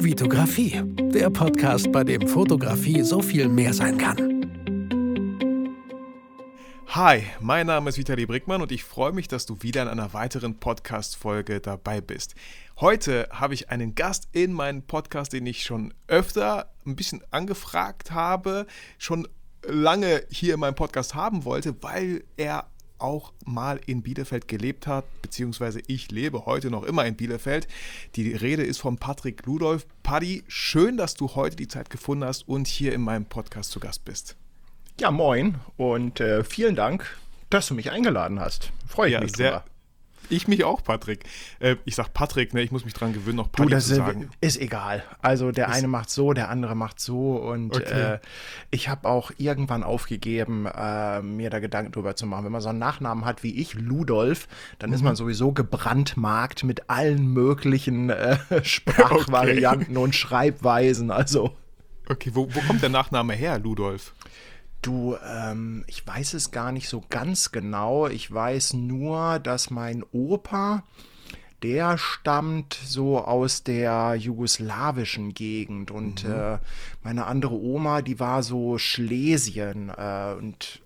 Vitografie, der Podcast, bei dem Fotografie so viel mehr sein kann. Hi, mein Name ist Vitali Brickmann und ich freue mich, dass du wieder in einer weiteren Podcast-Folge dabei bist. Heute habe ich einen Gast in meinem Podcast, den ich schon öfter ein bisschen angefragt habe, schon lange hier in meinem Podcast haben wollte, weil er auch mal in Bielefeld gelebt hat, beziehungsweise ich lebe heute noch immer in Bielefeld. Die Rede ist von Patrick Ludolf. Paddy, schön, dass du heute die Zeit gefunden hast und hier in meinem Podcast zu Gast bist. Ja, moin und äh, vielen Dank, dass du mich eingeladen hast. Freue ich ja, mich sehr, drüber. Ich mich auch, Patrick. Äh, ich sag Patrick, ne, ich muss mich dran gewöhnen, noch Patrick du, das zu sagen. Ist egal. Also der ist eine macht so, der andere macht so und okay. äh, ich habe auch irgendwann aufgegeben, äh, mir da Gedanken drüber zu machen. Wenn man so einen Nachnamen hat wie ich, Ludolf, dann mhm. ist man sowieso gebrandmarkt mit allen möglichen äh, Sprachvarianten okay. und Schreibweisen. Also. Okay, wo, wo kommt der Nachname her, Ludolf? Du, ähm, ich weiß es gar nicht so ganz genau. Ich weiß nur, dass mein Opa, der stammt so aus der jugoslawischen Gegend und mhm. äh, meine andere Oma, die war so Schlesien äh, und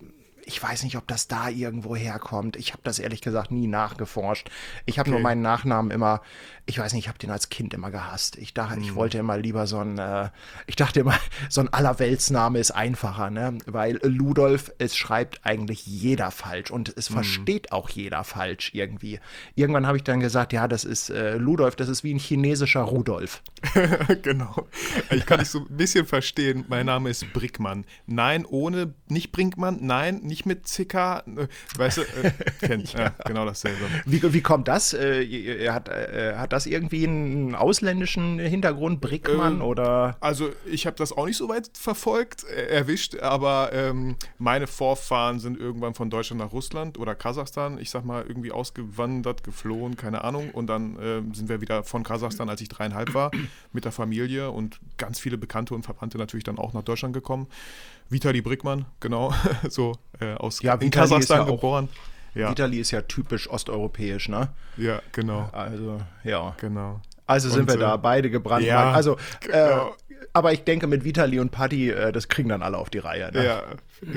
ich weiß nicht, ob das da irgendwo herkommt. Ich habe das ehrlich gesagt nie nachgeforscht. Ich habe okay. nur meinen Nachnamen immer, ich weiß nicht, ich habe den als Kind immer gehasst. Ich dachte, hm. ich wollte immer lieber so ein, äh, ich dachte immer, so ein Allerweltsname ist einfacher, ne? Weil Ludolf, es schreibt eigentlich jeder falsch und es hm. versteht auch jeder falsch irgendwie. Irgendwann habe ich dann gesagt, ja, das ist äh, Ludolf, das ist wie ein chinesischer Rudolf. genau. Ich kann es so ein bisschen verstehen. Mein Name ist Brickmann. Nein, ohne, nicht Brinkmann, nein, nicht mit Zicker. Äh, weißt du, äh, kennt, ja. ja. genau dasselbe. Wie, wie kommt das? Äh, hat, äh, hat das irgendwie einen ausländischen Hintergrund, Brickmann ähm, oder? Also ich habe das auch nicht so weit verfolgt, äh, erwischt, aber ähm, meine Vorfahren sind irgendwann von Deutschland nach Russland oder Kasachstan, ich sag mal, irgendwie ausgewandert, geflohen, keine Ahnung. Und dann äh, sind wir wieder von Kasachstan, als ich dreieinhalb war, mit der Familie und ganz viele Bekannte und Verwandte natürlich dann auch nach Deutschland gekommen. Vitali Brickmann, genau, so äh, aus ja, in Kasachstan ja geboren. Ja. Vitali ist ja typisch osteuropäisch, ne? Ja, genau. Also, ja. Genau. Also sind und, wir da äh, beide gebrannt. Ja, also, äh, genau. äh, aber ich denke, mit Vitali und Paddy, äh, das kriegen dann alle auf die Reihe. Ne? Ja,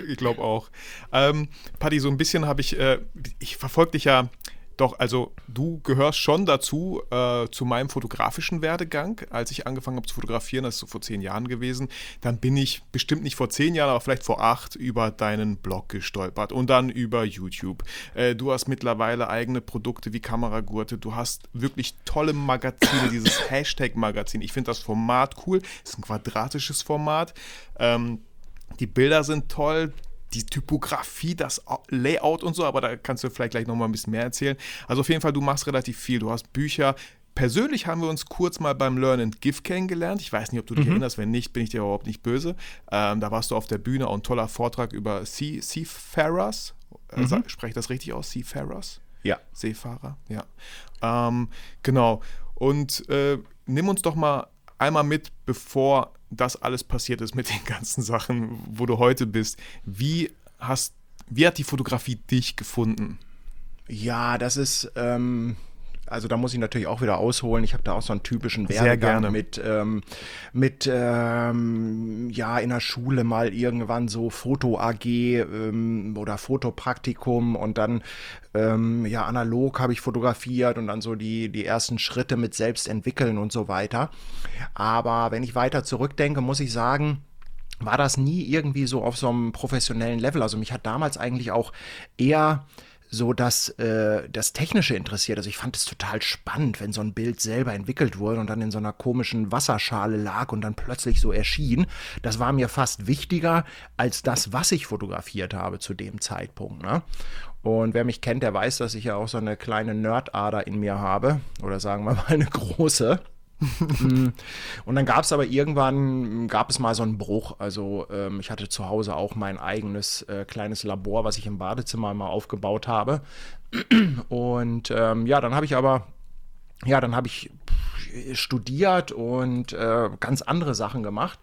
ich glaube auch. Ähm, Paddy, so ein bisschen habe ich, äh, ich verfolge dich ja doch, also du gehörst schon dazu, äh, zu meinem fotografischen Werdegang. Als ich angefangen habe zu fotografieren, das ist so vor zehn Jahren gewesen, dann bin ich bestimmt nicht vor zehn Jahren, aber vielleicht vor acht über deinen Blog gestolpert und dann über YouTube. Äh, du hast mittlerweile eigene Produkte wie Kameragurte, du hast wirklich tolle Magazine, dieses Hashtag-Magazin. Ich finde das Format cool, es ist ein quadratisches Format. Ähm, die Bilder sind toll, die Typografie, das Layout und so, aber da kannst du vielleicht gleich nochmal ein bisschen mehr erzählen. Also auf jeden Fall, du machst relativ viel. Du hast Bücher. Persönlich haben wir uns kurz mal beim Learn and Give kennengelernt. Ich weiß nicht, ob du dich mhm. erinnerst. Wenn nicht, bin ich dir überhaupt nicht böse. Ähm, da warst du auf der Bühne, auch ein toller Vortrag über sea Seafarers. Äh, mhm. Spreche ich das richtig aus? Seafarers? Ja. Seefahrer, ja. Ähm, genau. Und äh, nimm uns doch mal einmal mit, bevor das alles passiert ist mit den ganzen Sachen, wo du heute bist. Wie hast, wie hat die Fotografie dich gefunden? Ja, das ist, ähm, also da muss ich natürlich auch wieder ausholen. Ich habe da auch so einen typischen Werdegang mit, ähm, mit ähm, ja, in der Schule mal irgendwann so Foto-AG ähm, oder Fotopraktikum und dann ähm, ja analog habe ich fotografiert und dann so die, die ersten Schritte mit selbst entwickeln und so weiter. Aber wenn ich weiter zurückdenke, muss ich sagen, war das nie irgendwie so auf so einem professionellen Level. Also mich hat damals eigentlich auch eher so dass äh, das Technische interessiert. Also ich fand es total spannend, wenn so ein Bild selber entwickelt wurde und dann in so einer komischen Wasserschale lag und dann plötzlich so erschien. Das war mir fast wichtiger als das, was ich fotografiert habe zu dem Zeitpunkt. Ne? Und wer mich kennt, der weiß, dass ich ja auch so eine kleine Nerdader in mir habe. Oder sagen wir mal eine große. Und dann gab es aber irgendwann, gab es mal so einen Bruch. Also ähm, ich hatte zu Hause auch mein eigenes äh, kleines Labor, was ich im Badezimmer mal aufgebaut habe. Und ähm, ja, dann habe ich aber, ja, dann habe ich studiert und äh, ganz andere Sachen gemacht.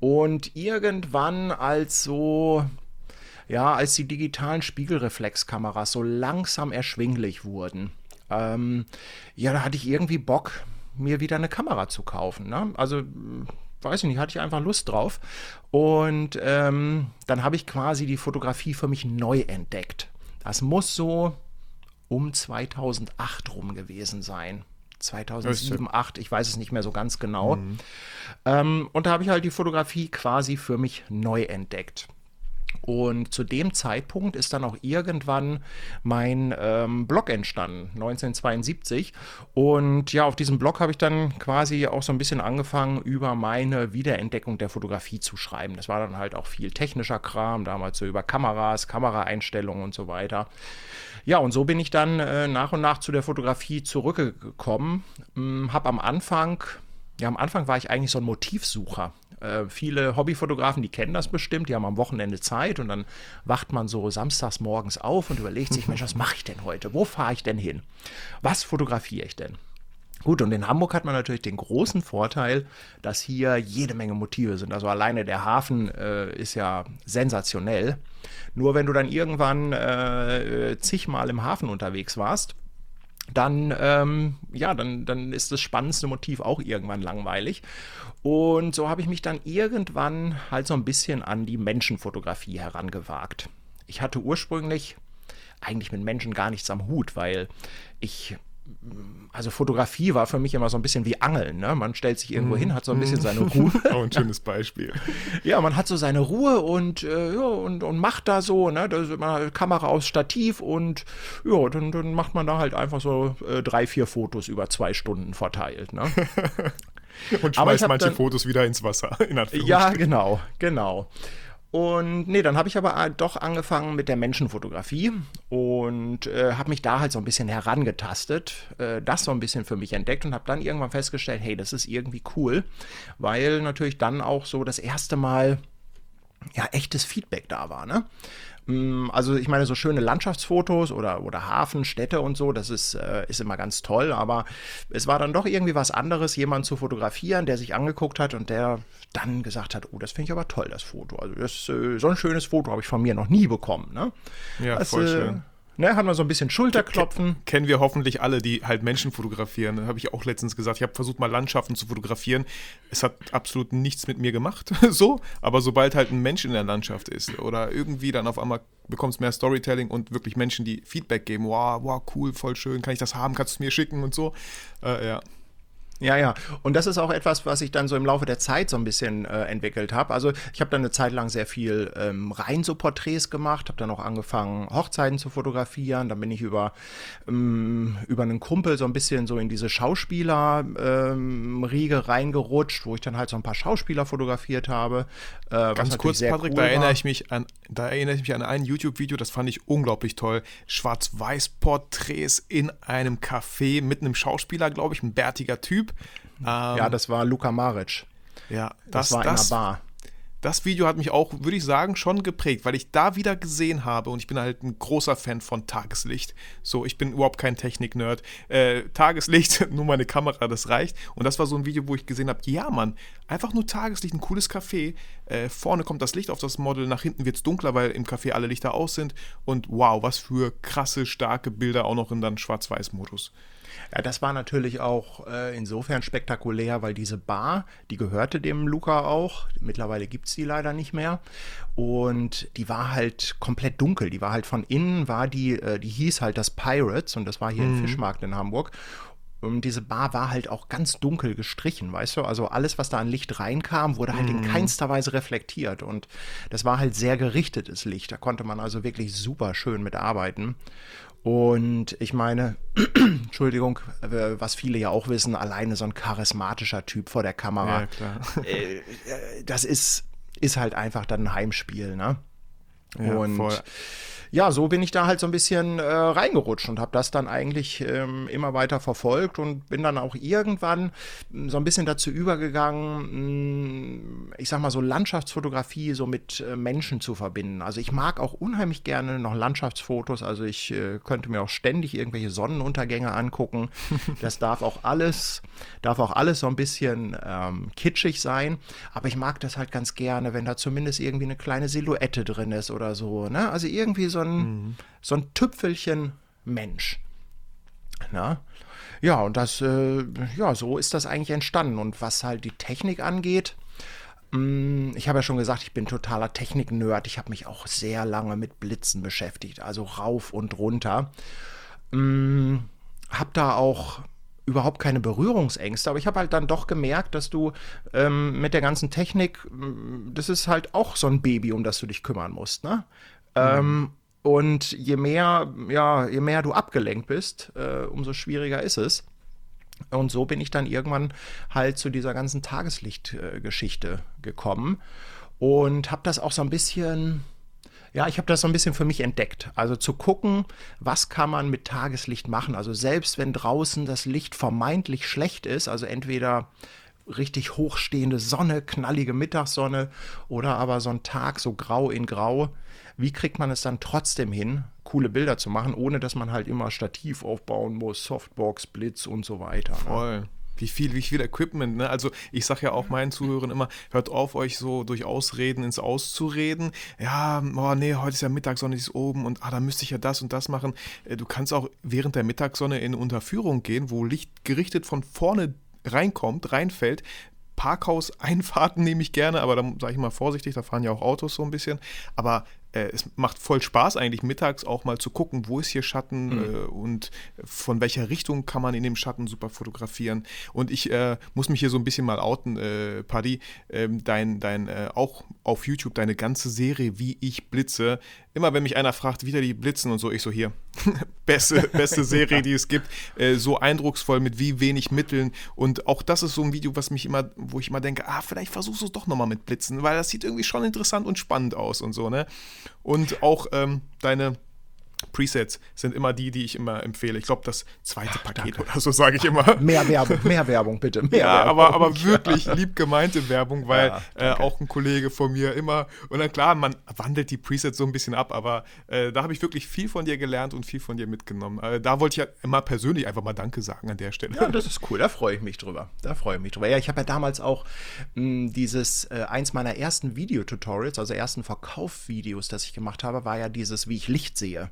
Und irgendwann als so, ja, als die digitalen Spiegelreflexkameras so langsam erschwinglich wurden, ähm, ja, da hatte ich irgendwie Bock, mir wieder eine Kamera zu kaufen. Ne? Also weiß ich nicht, hatte ich einfach Lust drauf. Und ähm, dann habe ich quasi die Fotografie für mich neu entdeckt. Das muss so um 2008 rum gewesen sein. 2007, 2008, ich weiß es nicht mehr so ganz genau. Mhm. Ähm, und da habe ich halt die Fotografie quasi für mich neu entdeckt. Und zu dem Zeitpunkt ist dann auch irgendwann mein ähm, Blog entstanden, 1972. Und ja, auf diesem Blog habe ich dann quasi auch so ein bisschen angefangen, über meine Wiederentdeckung der Fotografie zu schreiben. Das war dann halt auch viel technischer Kram, damals so über Kameras, Kameraeinstellungen und so weiter. Ja, und so bin ich dann äh, nach und nach zu der Fotografie zurückgekommen. Hm, habe am Anfang, ja, am Anfang war ich eigentlich so ein Motivsucher. Äh, viele Hobbyfotografen, die kennen das bestimmt, die haben am Wochenende Zeit und dann wacht man so samstags morgens auf und überlegt sich, Mensch, was mache ich denn heute? Wo fahre ich denn hin? Was fotografiere ich denn? Gut, und in Hamburg hat man natürlich den großen Vorteil, dass hier jede Menge Motive sind. Also alleine der Hafen äh, ist ja sensationell. Nur wenn du dann irgendwann äh, zigmal im Hafen unterwegs warst, dann, ähm, ja, dann, dann ist das spannendste Motiv auch irgendwann langweilig. Und so habe ich mich dann irgendwann halt so ein bisschen an die Menschenfotografie herangewagt. Ich hatte ursprünglich eigentlich mit Menschen gar nichts am Hut, weil ich also Fotografie war für mich immer so ein bisschen wie Angeln. Ne? Man stellt sich irgendwo hin, hat so ein bisschen seine Ruhe. Auch ein schönes Beispiel. ja, man hat so seine Ruhe und, äh, ja, und, und macht da so, ne? Da ist immer Kamera aus Stativ und ja, dann, dann macht man da halt einfach so äh, drei, vier Fotos über zwei Stunden verteilt. Ne? und schmeißt manche dann, Fotos wieder ins Wasser. ja, genau, genau. Und nee, dann habe ich aber äh, doch angefangen mit der Menschenfotografie und äh, habe mich da halt so ein bisschen herangetastet, äh, das so ein bisschen für mich entdeckt und habe dann irgendwann festgestellt, hey, das ist irgendwie cool, weil natürlich dann auch so das erste Mal ja echtes Feedback da war, ne? Mm, also ich meine, so schöne Landschaftsfotos oder, oder Hafen, Städte und so, das ist, äh, ist immer ganz toll, aber es war dann doch irgendwie was anderes, jemanden zu fotografieren, der sich angeguckt hat und der dann gesagt hat, oh, das finde ich aber toll, das Foto. Also das, äh, so ein schönes Foto habe ich von mir noch nie bekommen. Ne? Ja, das, voll schön. Ne, hat man so ein bisschen Schulterklopfen. Kennen wir hoffentlich alle, die halt Menschen fotografieren. Da habe ich auch letztens gesagt. Ich habe versucht, mal Landschaften zu fotografieren. Es hat absolut nichts mit mir gemacht, so. Aber sobald halt ein Mensch in der Landschaft ist oder irgendwie dann auf einmal bekommst mehr Storytelling und wirklich Menschen, die Feedback geben. Wow, wow, cool, voll schön. Kann ich das haben? Kannst du es mir schicken und so? Äh, ja. Ja, ja. Und das ist auch etwas, was ich dann so im Laufe der Zeit so ein bisschen äh, entwickelt habe. Also ich habe dann eine Zeit lang sehr viel ähm, rein so Porträts gemacht, habe dann auch angefangen, Hochzeiten zu fotografieren. Dann bin ich über, ähm, über einen Kumpel so ein bisschen so in diese Schauspieler-Riege ähm, reingerutscht, wo ich dann halt so ein paar Schauspieler fotografiert habe. Äh, Ganz kurz, Patrick, cool da erinnere ich mich an, da erinnere ich mich an ein YouTube-Video, das fand ich unglaublich toll. Schwarz-Weiß-Porträts in einem Café mit einem Schauspieler, glaube ich, ein bärtiger Typ. Ähm, ja, das war Luka Maric. Ja, das, das war das, in einer Bar. Das Video hat mich auch, würde ich sagen, schon geprägt, weil ich da wieder gesehen habe und ich bin halt ein großer Fan von Tageslicht. So, ich bin überhaupt kein Technik-Nerd. Äh, Tageslicht, nur meine Kamera, das reicht. Und das war so ein Video, wo ich gesehen habe, ja, Mann, einfach nur Tageslicht, ein cooles Café. Äh, vorne kommt das Licht auf das Model, nach hinten wird es dunkler, weil im Café alle Lichter aus sind. Und wow, was für krasse, starke Bilder auch noch in dann Schwarz-Weiß-Modus. Ja, das war natürlich auch äh, insofern spektakulär, weil diese Bar, die gehörte dem Luca auch. Mittlerweile gibt es die leider nicht mehr. Und die war halt komplett dunkel. Die war halt von innen, war die, äh, die hieß halt das Pirates und das war hier mhm. im Fischmarkt in Hamburg. Und diese Bar war halt auch ganz dunkel gestrichen, weißt du? Also alles, was da an Licht reinkam, wurde halt mm. in mhm. keinster Weise reflektiert. Und das war halt sehr gerichtetes Licht. Da konnte man also wirklich super schön mit arbeiten. Und ich meine, Entschuldigung, was viele ja auch wissen, alleine so ein charismatischer Typ vor der Kamera. Ja, klar. Äh, äh, das ist, ist halt einfach dann ein Heimspiel, ne? Ja, und voll ja, so bin ich da halt so ein bisschen äh, reingerutscht und habe das dann eigentlich ähm, immer weiter verfolgt und bin dann auch irgendwann hm, so ein bisschen dazu übergegangen, hm, ich sag mal so Landschaftsfotografie so mit äh, Menschen zu verbinden. Also ich mag auch unheimlich gerne noch Landschaftsfotos, also ich äh, könnte mir auch ständig irgendwelche Sonnenuntergänge angucken. Das darf auch alles, darf auch alles so ein bisschen ähm, kitschig sein, aber ich mag das halt ganz gerne, wenn da zumindest irgendwie eine kleine Silhouette drin ist oder so. Ne? Also irgendwie so ein, mhm. so ein Tüpfelchen Mensch. Na? ja, und das, äh, ja, so ist das eigentlich entstanden. Und was halt die Technik angeht, mm, ich habe ja schon gesagt, ich bin totaler Technik-Nerd. Ich habe mich auch sehr lange mit Blitzen beschäftigt, also rauf und runter. Mm, habe da auch überhaupt keine Berührungsängste, aber ich habe halt dann doch gemerkt, dass du ähm, mit der ganzen Technik, mm, das ist halt auch so ein Baby, um das du dich kümmern musst, ne? Mhm. Ähm, und je mehr, ja, je mehr du abgelenkt bist, äh, umso schwieriger ist es. Und so bin ich dann irgendwann halt zu dieser ganzen Tageslichtgeschichte gekommen und habe das auch so ein bisschen, ja, ich habe das so ein bisschen für mich entdeckt. Also zu gucken, was kann man mit Tageslicht machen. Also selbst wenn draußen das Licht vermeintlich schlecht ist, also entweder richtig hochstehende Sonne, knallige Mittagssonne oder aber so ein Tag so grau in grau, wie kriegt man es dann trotzdem hin, coole Bilder zu machen, ohne dass man halt immer Stativ aufbauen muss, Softbox, Blitz und so weiter. Ne? Voll. Wie viel, wie viel Equipment, ne? Also ich sage ja auch meinen Zuhörern immer, hört auf, euch so durch Ausreden ins Auszureden. Ja, oh nee, heute ist ja Mittagssonne, die ist oben und ah, da müsste ich ja das und das machen. Äh, du kannst auch während der Mittagssonne in Unterführung gehen, wo Licht gerichtet von vorne reinkommt, reinfällt. Parkhaus-Einfahrten nehme ich gerne, aber da sage ich mal vorsichtig, da fahren ja auch Autos so ein bisschen. Aber es macht voll Spaß eigentlich mittags auch mal zu gucken, wo ist hier Schatten mhm. äh, und von welcher Richtung kann man in dem Schatten super fotografieren. Und ich äh, muss mich hier so ein bisschen mal outen, äh, Paddy, ähm, dein, dein äh, auch auf YouTube deine ganze Serie, wie ich blitze. Immer wenn mich einer fragt, wieder die Blitzen und so, ich so hier, beste, beste Serie, die es gibt, äh, so eindrucksvoll mit wie wenig Mitteln. Und auch das ist so ein Video, was mich immer, wo ich immer denke, ah, vielleicht versuchst du es doch nochmal mit Blitzen, weil das sieht irgendwie schon interessant und spannend aus und so, ne? Und auch ähm, deine Presets sind immer die, die ich immer empfehle. Ich glaube, das zweite Ach, Paket danke. oder so sage ich immer. Mehr Werbung, mehr Werbung, bitte. Mehr ja, Werbung. aber, aber wirklich lieb gemeinte Werbung, weil ja, äh, auch ein Kollege von mir immer, und dann klar, man wandelt die Presets so ein bisschen ab, aber äh, da habe ich wirklich viel von dir gelernt und viel von dir mitgenommen. Äh, da wollte ich ja immer persönlich einfach mal Danke sagen an der Stelle. Ja, das ist cool, da freue ich mich drüber. Da freue ich mich drüber. Ja, ich habe ja damals auch mh, hm, dieses, äh, eins meiner ersten Videotutorials, also ersten Verkaufsvideos, das ich gemacht habe, war ja dieses, wie ich Licht sehe.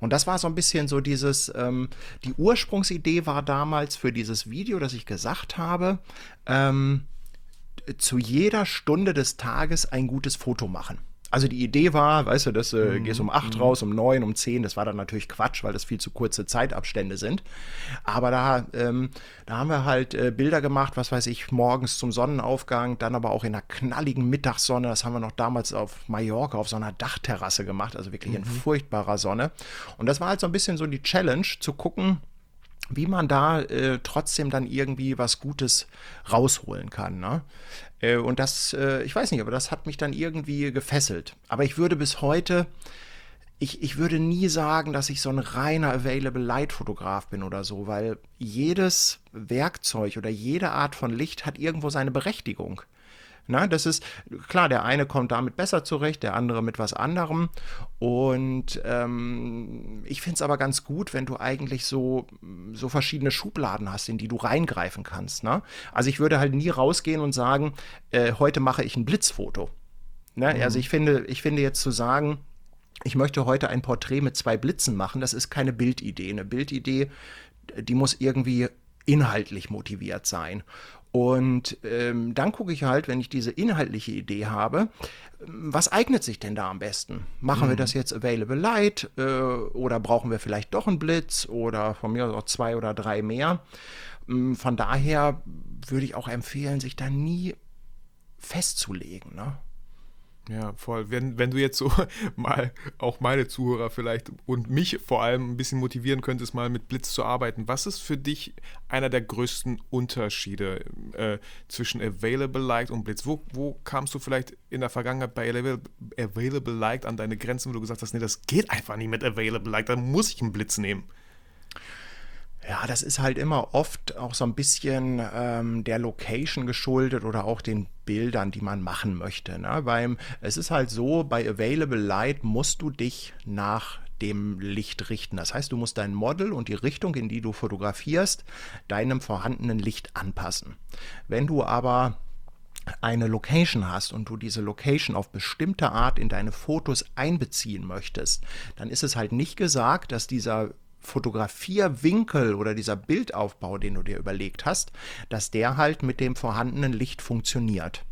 Und das war so ein bisschen so dieses, ähm, die Ursprungsidee war damals für dieses Video, das ich gesagt habe, ähm, zu jeder Stunde des Tages ein gutes Foto machen. Also die Idee war, weißt du, dass äh, mhm. gehst um 8 mhm. raus, um 9, um 10, das war dann natürlich Quatsch, weil das viel zu kurze Zeitabstände sind. Aber da, ähm, da haben wir halt äh, Bilder gemacht, was weiß ich, morgens zum Sonnenaufgang, dann aber auch in einer knalligen Mittagssonne. Das haben wir noch damals auf Mallorca auf so einer Dachterrasse gemacht, also wirklich mhm. in furchtbarer Sonne. Und das war halt so ein bisschen so die Challenge, zu gucken, wie man da äh, trotzdem dann irgendwie was Gutes rausholen kann. Ne? Äh, und das, äh, ich weiß nicht, aber das hat mich dann irgendwie gefesselt. Aber ich würde bis heute, ich, ich würde nie sagen, dass ich so ein reiner Available Light Fotograf bin oder so, weil jedes Werkzeug oder jede Art von Licht hat irgendwo seine Berechtigung. Na, das ist klar, der eine kommt damit besser zurecht, der andere mit was anderem. Und ähm, ich finde es aber ganz gut, wenn du eigentlich so, so verschiedene Schubladen hast, in die du reingreifen kannst. Ne? Also ich würde halt nie rausgehen und sagen, äh, heute mache ich ein Blitzfoto. Ne? Mhm. Also ich finde, ich finde jetzt zu sagen, ich möchte heute ein Porträt mit zwei Blitzen machen, das ist keine Bildidee. Eine Bildidee, die muss irgendwie inhaltlich motiviert sein. Und ähm, dann gucke ich halt, wenn ich diese inhaltliche Idee habe, was eignet sich denn da am besten? Machen mhm. wir das jetzt Available Light äh, oder brauchen wir vielleicht doch einen Blitz oder von mir aus auch zwei oder drei mehr? Ähm, von daher würde ich auch empfehlen, sich da nie festzulegen. Ne? Ja, voll. Wenn, wenn du jetzt so mal auch meine Zuhörer vielleicht und mich vor allem ein bisschen motivieren könntest, mal mit Blitz zu arbeiten, was ist für dich einer der größten Unterschiede äh, zwischen Available Light und Blitz? Wo, wo kamst du vielleicht in der Vergangenheit bei Available, Light an deine Grenzen, wo du gesagt hast, nee, das geht einfach nicht mit Available Light, da muss ich einen Blitz nehmen? Ja, das ist halt immer oft auch so ein bisschen ähm, der Location geschuldet oder auch den Bildern, die man machen möchte. Ne? Weil es ist halt so, bei Available Light musst du dich nach dem Licht richten. Das heißt, du musst dein Model und die Richtung, in die du fotografierst, deinem vorhandenen Licht anpassen. Wenn du aber eine Location hast und du diese Location auf bestimmte Art in deine Fotos einbeziehen möchtest, dann ist es halt nicht gesagt, dass dieser Fotografierwinkel oder dieser Bildaufbau, den du dir überlegt hast, dass der halt mit dem vorhandenen Licht funktioniert.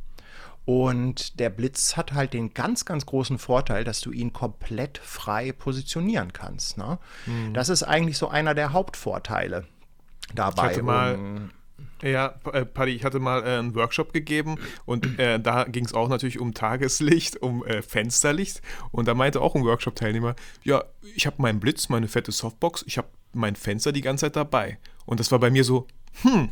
Und der Blitz hat halt den ganz, ganz großen Vorteil, dass du ihn komplett frei positionieren kannst. Ne? Mhm. Das ist eigentlich so einer der Hauptvorteile dabei. Ich hatte mal, ja, äh, Paddy, ich hatte mal äh, einen Workshop gegeben und äh, da ging es auch natürlich um Tageslicht, um äh, Fensterlicht. Und da meinte auch ein Workshop-Teilnehmer, ja, ich habe meinen Blitz, meine fette Softbox, ich habe mein Fenster die ganze Zeit dabei. Und das war bei mir so, hm,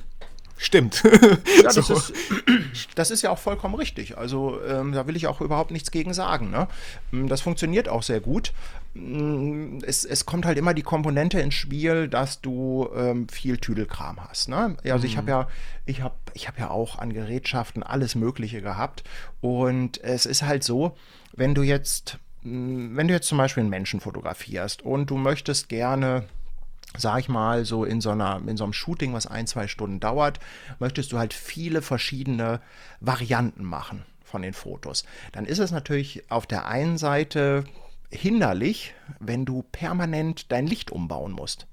Stimmt. Ja, das, so. ist, das, ist, ja auch vollkommen richtig. Also ähm, da will ich auch überhaupt nichts gegen sagen. Ne? Mm, das funktioniert auch sehr gut. Mm, es, es, kommt halt immer die Komponente ins Spiel, dass du ähm, viel Tüdelkram hast. Ne? Also mhm. ich habe ja, ich habe, ich habe ja auch an Gerätschaften alles Mögliche gehabt. Und es ist halt so, wenn du jetzt, mm, wenn du jetzt zum Beispiel einen Menschen fotografierst und du möchtest gerne sag ich mal, so in so, einer, in so einem Shooting, was ein, zwei Stunden dauert, möchtest du halt viele verschiedene Varianten machen von den Fotos. Dann ist es natürlich auf der einen Seite hinderlich, wenn du permanent dein Licht umbauen musst.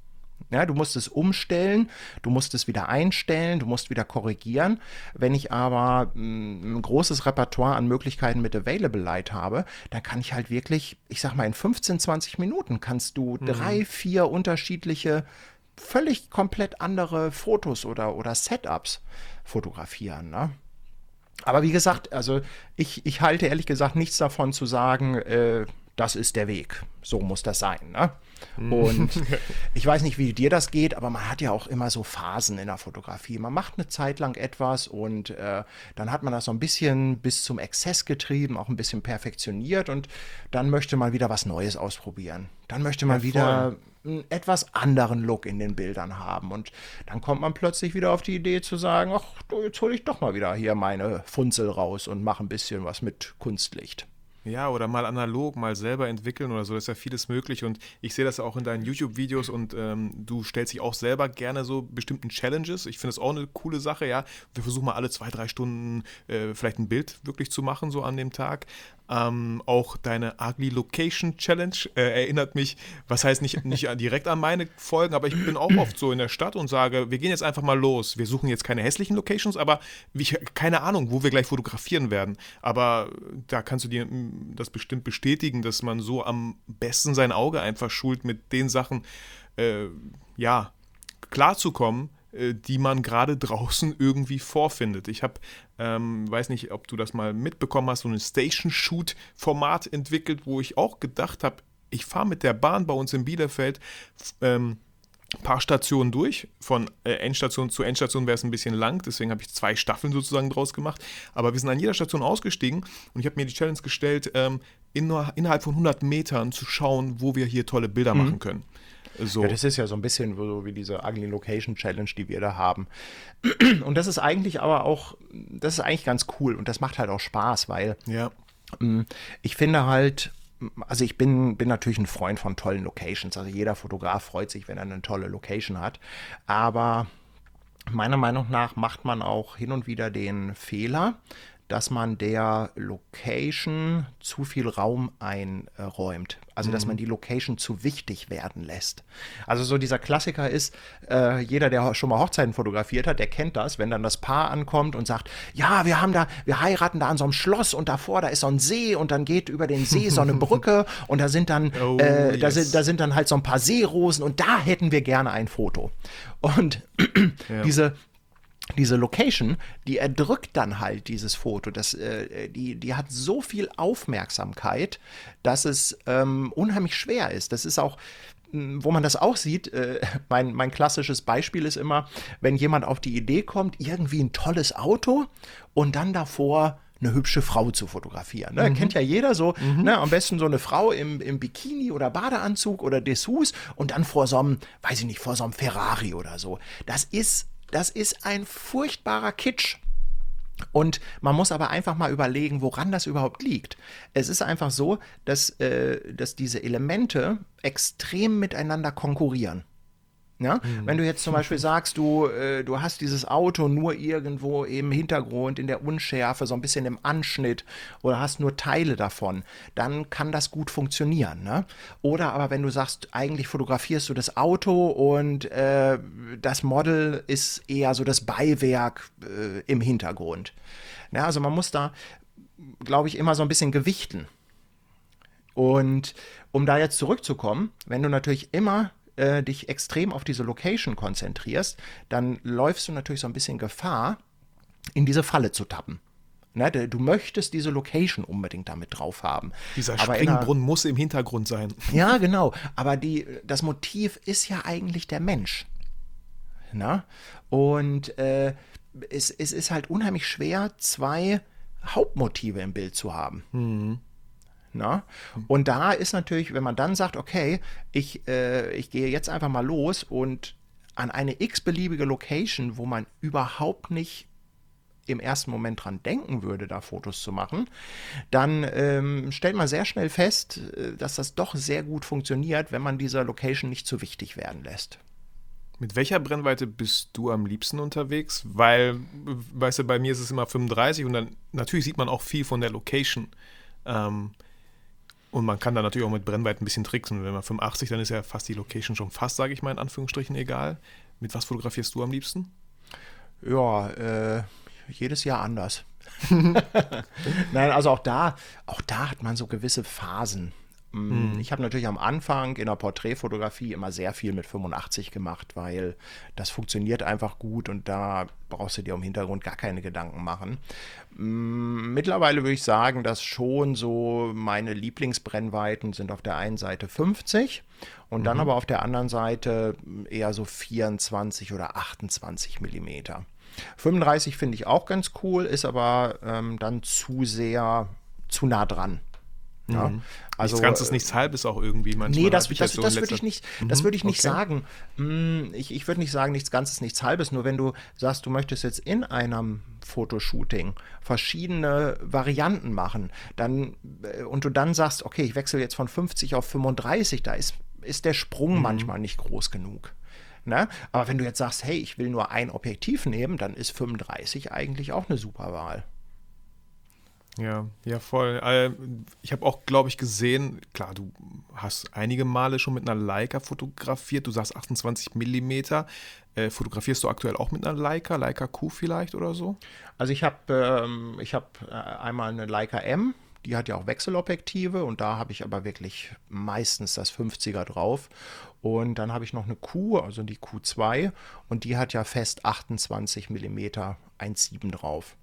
Ja, du musst es umstellen, du musst es wieder einstellen, du musst wieder korrigieren. Wenn ich aber mm, ein großes Repertoire an Möglichkeiten mit Available Light habe, dann kann ich halt wirklich, ich sag mal, in 15, 20 Minuten kannst du mhm. drei, vier unterschiedliche, völlig komplett andere Fotos oder, oder Setups fotografieren. Ne? Aber wie gesagt, also ich, ich halte ehrlich gesagt nichts davon zu sagen, äh, das ist der Weg. So muss das sein. Ne? Mhm. Und ich weiß nicht, wie dir das geht, aber man hat ja auch immer so Phasen in der Fotografie. Man macht eine Zeit lang etwas und äh, dann hat man das so ein bisschen bis zum Exzess getrieben, auch ein bisschen perfektioniert und dann möchte man wieder was Neues ausprobieren. Dann möchte man ja, wieder einen etwas anderen Look in den Bildern haben. Und dann kommt man plötzlich wieder auf die Idee zu sagen, ach, jetzt hole ich doch mal wieder hier meine Funzel raus und mache ein bisschen was mit Kunstlicht. Ja, oder mal analog, mal selber entwickeln oder so, das ist ja vieles möglich und ich sehe das auch in deinen YouTube-Videos und ähm, du stellst dich auch selber gerne so bestimmten Challenges. Ich finde das auch eine coole Sache, ja. Wir versuchen mal alle zwei, drei Stunden äh, vielleicht ein Bild wirklich zu machen, so an dem Tag. Ähm, auch deine Ugly Location Challenge äh, erinnert mich, was heißt nicht, nicht direkt an meine Folgen, aber ich bin auch oft so in der Stadt und sage, wir gehen jetzt einfach mal los. Wir suchen jetzt keine hässlichen Locations, aber ich, keine Ahnung, wo wir gleich fotografieren werden. Aber da kannst du dir hm, das bestimmt bestätigen, dass man so am besten sein Auge einfach schult, mit den Sachen, äh, ja, klarzukommen, äh, die man gerade draußen irgendwie vorfindet. Ich habe, ähm, weiß nicht, ob du das mal mitbekommen hast, so ein Station-Shoot-Format entwickelt, wo ich auch gedacht habe, ich fahre mit der Bahn bei uns in Bielefeld ähm, paar Stationen durch. Von äh, Endstation zu Endstation wäre es ein bisschen lang, deswegen habe ich zwei Staffeln sozusagen draus gemacht. Aber wir sind an jeder Station ausgestiegen und ich habe mir die Challenge gestellt, ähm, in, innerhalb von 100 Metern zu schauen, wo wir hier tolle Bilder mhm. machen können. So. Ja, das ist ja so ein bisschen so wie diese Ugly Location Challenge, die wir da haben. Und das ist eigentlich aber auch, das ist eigentlich ganz cool und das macht halt auch Spaß, weil ja. Mm, ich finde halt, also ich bin, bin natürlich ein Freund von tollen Locations. Also jeder Fotograf freut sich, wenn er eine tolle Location hat. Aber meiner Meinung nach macht man auch hin und wieder den Fehler, dass man der Location zu viel Raum einräumt. Also, dass man mhm. die Location zu wichtig werden lässt. Also, so dieser Klassiker ist, äh, jeder, der schon mal Hochzeiten fotografiert hat, der kennt das, wenn dann das Paar ankommt und sagt, ja, wir haben da, wir heiraten da an so einem Schloss und davor, da ist so ein See und dann geht über den See so eine Brücke und da sind dann, oh, äh, yes. da, sind, da sind dann halt so ein paar Seerosen und da hätten wir gerne ein Foto. Und ja. diese, diese Location, die erdrückt dann halt dieses Foto. Das, äh, die, die hat so viel Aufmerksamkeit, dass es ähm, unheimlich schwer ist. Das ist auch, hm, wo man das auch sieht, äh, mein, mein klassisches Beispiel ist immer, wenn jemand auf die Idee kommt, irgendwie ein tolles Auto und dann davor eine hübsche Frau zu fotografieren. Ne? Mhm. Kennt ja jeder so, mhm. ne? am besten so eine Frau im, im Bikini oder Badeanzug oder Dessous und dann vor so einem, weiß ich nicht, vor so einem Ferrari oder so. Das ist das ist ein furchtbarer Kitsch. Und man muss aber einfach mal überlegen, woran das überhaupt liegt. Es ist einfach so, dass, äh, dass diese Elemente extrem miteinander konkurrieren. Ja? Mhm. Wenn du jetzt zum Beispiel sagst, du, äh, du hast dieses Auto nur irgendwo im Hintergrund, in der Unschärfe, so ein bisschen im Anschnitt oder hast nur Teile davon, dann kann das gut funktionieren. Ne? Oder aber wenn du sagst, eigentlich fotografierst du das Auto und äh, das Model ist eher so das Beiwerk äh, im Hintergrund. Ja, also man muss da, glaube ich, immer so ein bisschen gewichten. Und um da jetzt zurückzukommen, wenn du natürlich immer äh, dich extrem auf diese Location konzentrierst, dann läufst du natürlich so ein bisschen Gefahr, in diese Falle zu tappen. Ne, du möchtest diese Location unbedingt damit drauf haben. Dieser aber Springbrunnen muss im Hintergrund sein. Ja, genau. Aber die, das Motiv ist ja eigentlich der Mensch. Na? Und äh, es, es ist halt unheimlich schwer, zwei Hauptmotive im Bild zu haben. Mhm. Na? Und da ist natürlich, wenn man dann sagt, okay, ich, äh, ich gehe jetzt einfach mal los und an eine x-beliebige Location, wo man überhaupt nicht im ersten Moment dran denken würde, da Fotos zu machen, dann ähm, stellt man sehr schnell fest, äh, dass das doch sehr gut funktioniert, wenn man dieser Location nicht zu wichtig werden lässt. Mit welcher Brennweite bist du am liebsten unterwegs? Weil, weißt du, bei mir ist es immer 35 und dann natürlich sieht man auch viel von der Location. Ähm, und man kann da natürlich auch mit Brennweite ein bisschen tricksen. Wenn man 85, dann ist ja fast die Location schon fast, sage ich mal in Anführungsstrichen, egal. Mit was fotografierst du am liebsten? Ja, äh, jedes Jahr anders. Nein, also auch da, auch da hat man so gewisse Phasen. Mhm. Ich habe natürlich am Anfang in der Porträtfotografie immer sehr viel mit 85 gemacht, weil das funktioniert einfach gut und da brauchst du dir im Hintergrund gar keine Gedanken machen. Mm, mittlerweile würde ich sagen, dass schon so meine Lieblingsbrennweiten sind auf der einen Seite 50 und mhm. dann aber auf der anderen Seite eher so 24 oder 28 Millimeter. 35 finde ich auch ganz cool, ist aber ähm, dann zu sehr zu nah dran. Ja? Mhm. Also, nichts Ganzes, nichts Halbes auch irgendwie manchmal. Nee, das, das, so das würde ich nicht, das mhm, würde ich nicht okay. sagen. Hm, ich, ich würde nicht sagen, nichts Ganzes, nichts Halbes. Nur wenn du sagst, du möchtest jetzt in einem Fotoshooting verschiedene Varianten machen, dann äh, und du dann sagst, okay, ich wechsle jetzt von 50 auf 35, da ist, ist der Sprung mhm. manchmal nicht groß genug. Ne? Aber wenn du jetzt sagst, hey, ich will nur ein Objektiv nehmen, dann ist 35 eigentlich auch eine super Wahl. Ja, ja, voll. Äh, ich habe auch, glaube ich, gesehen, klar, du hast einige Male schon mit einer Leica fotografiert. Du sagst 28 Millimeter. Äh, fotografierst du aktuell auch mit einer Leica, Leica Q vielleicht oder so? Also ich habe ähm, hab äh, einmal eine Leica M, die hat ja auch Wechselobjektive und da habe ich aber wirklich meistens das 50er drauf. Und dann habe ich noch eine Q, also die Q2 und die hat ja fest 28 Millimeter 1,7 drauf.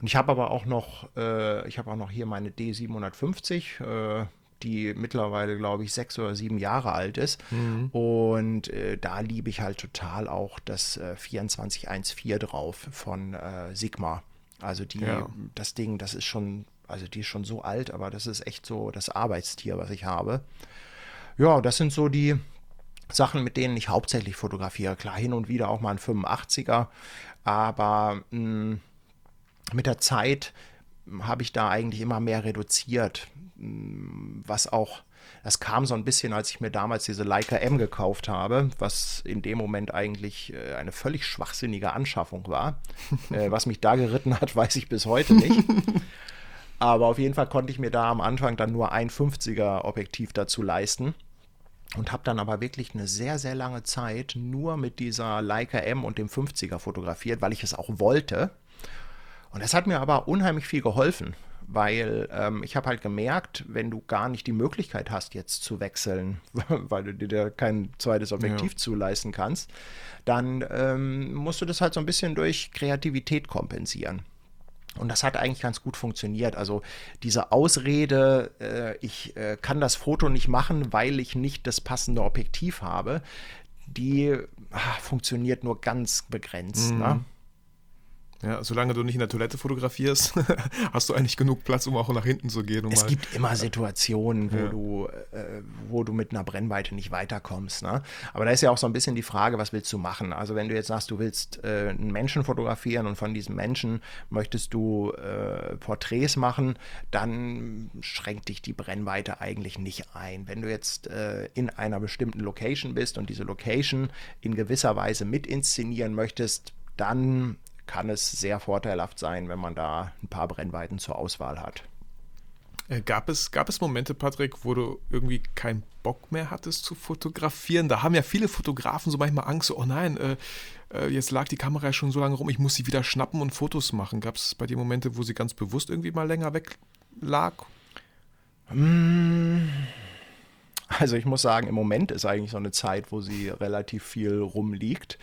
Und ich habe aber auch noch, äh, ich habe auch noch hier meine D750, äh, die mittlerweile, glaube ich, sechs oder sieben Jahre alt ist. Mhm. Und äh, da liebe ich halt total auch das äh, 2414 drauf von äh, Sigma. Also die, ja. das Ding, das ist schon, also die ist schon so alt, aber das ist echt so das Arbeitstier, was ich habe. Ja, das sind so die Sachen, mit denen ich hauptsächlich fotografiere. Klar, hin und wieder auch mal ein 85er, aber mh, hm, mit der Zeit habe ich da eigentlich immer mehr reduziert, was auch, das kam so ein bisschen, als ich mir damals diese Leica M gekauft habe, was in dem Moment eigentlich äh, eine völlig schwachsinnige Anschaffung war. Äh, was mich da geritten hat, weiß ich bis heute nicht. Aber auf jeden Fall konnte ich mir da am Anfang dann nur ein 50er Objektiv dazu leisten und habe dann aber wirklich eine sehr, sehr lange Zeit nur mit dieser Leica M und dem 50er fotografiert, weil ich es auch wollte. Und das hat mir aber unheimlich viel geholfen, weil ähm, ich habe halt gemerkt, wenn du gar nicht die Möglichkeit hast, jetzt zu wechseln, weil du dir kein zweites Objektiv ja. zuleisten kannst, dann ähm, musst du das halt so ein bisschen durch Kreativität kompensieren. Und das hat eigentlich ganz gut funktioniert. Also diese Ausrede, äh, ich äh, kann das Foto nicht machen, weil ich nicht das passende Objektiv habe, die ach, funktioniert nur ganz begrenzt. Ne? Mhm. Ne? Ja, solange du nicht in der Toilette fotografierst, hast du eigentlich genug Platz, um auch nach hinten zu gehen. Um es gibt immer Situationen, wo, ja. du, äh, wo du mit einer Brennweite nicht weiterkommst. Ne? Aber da ist ja auch so ein bisschen die Frage, was willst du machen? Also wenn du jetzt sagst, du willst äh, einen Menschen fotografieren und von diesem Menschen möchtest du äh, Porträts machen, dann schränkt dich die Brennweite eigentlich nicht ein. Wenn du jetzt äh, in einer bestimmten Location bist und diese Location in gewisser Weise mit inszenieren möchtest, dann kann es sehr vorteilhaft sein, wenn man da ein paar Brennweiten zur Auswahl hat. Äh, gab es, gab es Momente, Patrick, wo du irgendwie keinen Bock mehr hattest zu fotografieren? Da haben ja viele Fotografen so manchmal Angst, oh nein, äh, äh, jetzt lag die Kamera ja schon so lange rum, ich muss sie wieder schnappen und Fotos machen. Gab es bei dir Momente, wo sie ganz bewusst irgendwie mal länger weg lag? Hm. Also ich muss sagen, im Moment ist eigentlich so eine Zeit, wo sie relativ viel rumliegt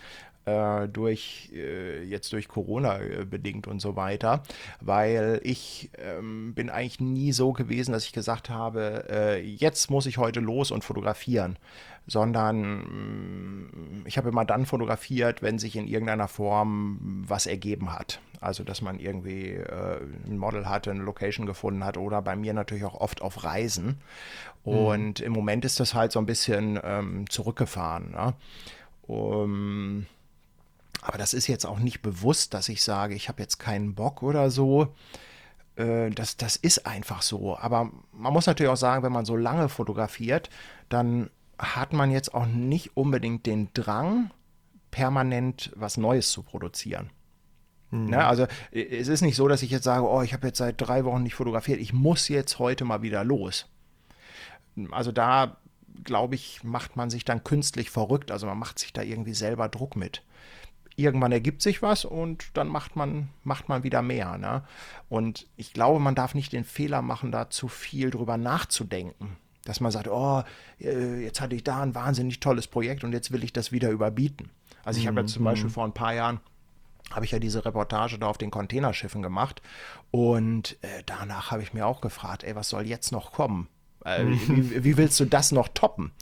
durch äh, jetzt durch Corona äh, bedingt und so weiter, weil ich ähm, bin eigentlich nie so gewesen, dass ich gesagt habe, äh, jetzt muss ich heute los und fotografieren, sondern mm, ich habe immer dann fotografiert, wenn sich in irgendeiner Form was ergeben hat. Also, dass man irgendwie äh, ein Model hatte, eine Location gefunden hat oder bei mir natürlich auch oft auf Reisen. Mhm. Und mhm. im Moment ist das halt so ein bisschen ähm, zurückgefahren. Ne? Um, aber das ist jetzt auch nicht bewusst, dass ich sage, ich habe jetzt keinen Bock oder so. Äh, das, das ist einfach so. Aber man muss natürlich auch sagen, wenn man so lange fotografiert, dann hat man jetzt auch nicht unbedingt den Drang, permanent was Neues zu produzieren. Mhm. Ne? Also es ist nicht so, dass ich jetzt sage, oh, ich habe jetzt seit drei Wochen nicht fotografiert, ich muss jetzt heute mal wieder los. Also da, glaube ich, macht man sich dann künstlich verrückt. Also man macht sich da irgendwie selber Druck mit irgendwann ergibt sich was und dann macht man, macht man wieder mehr. Ne? Und ich glaube, man darf nicht den Fehler machen, da zu viel drüber nachzudenken. Dass man sagt, oh, äh, jetzt hatte ich da ein wahnsinnig tolles Projekt und jetzt will ich das wieder überbieten. Also ich habe zum mhm. Beispiel vor ein paar Jahren habe ich ja diese Reportage da auf den Containerschiffen gemacht und äh, danach habe ich mir auch gefragt, ey, was soll jetzt noch kommen? Äh, wie, wie, willst du das noch toppen?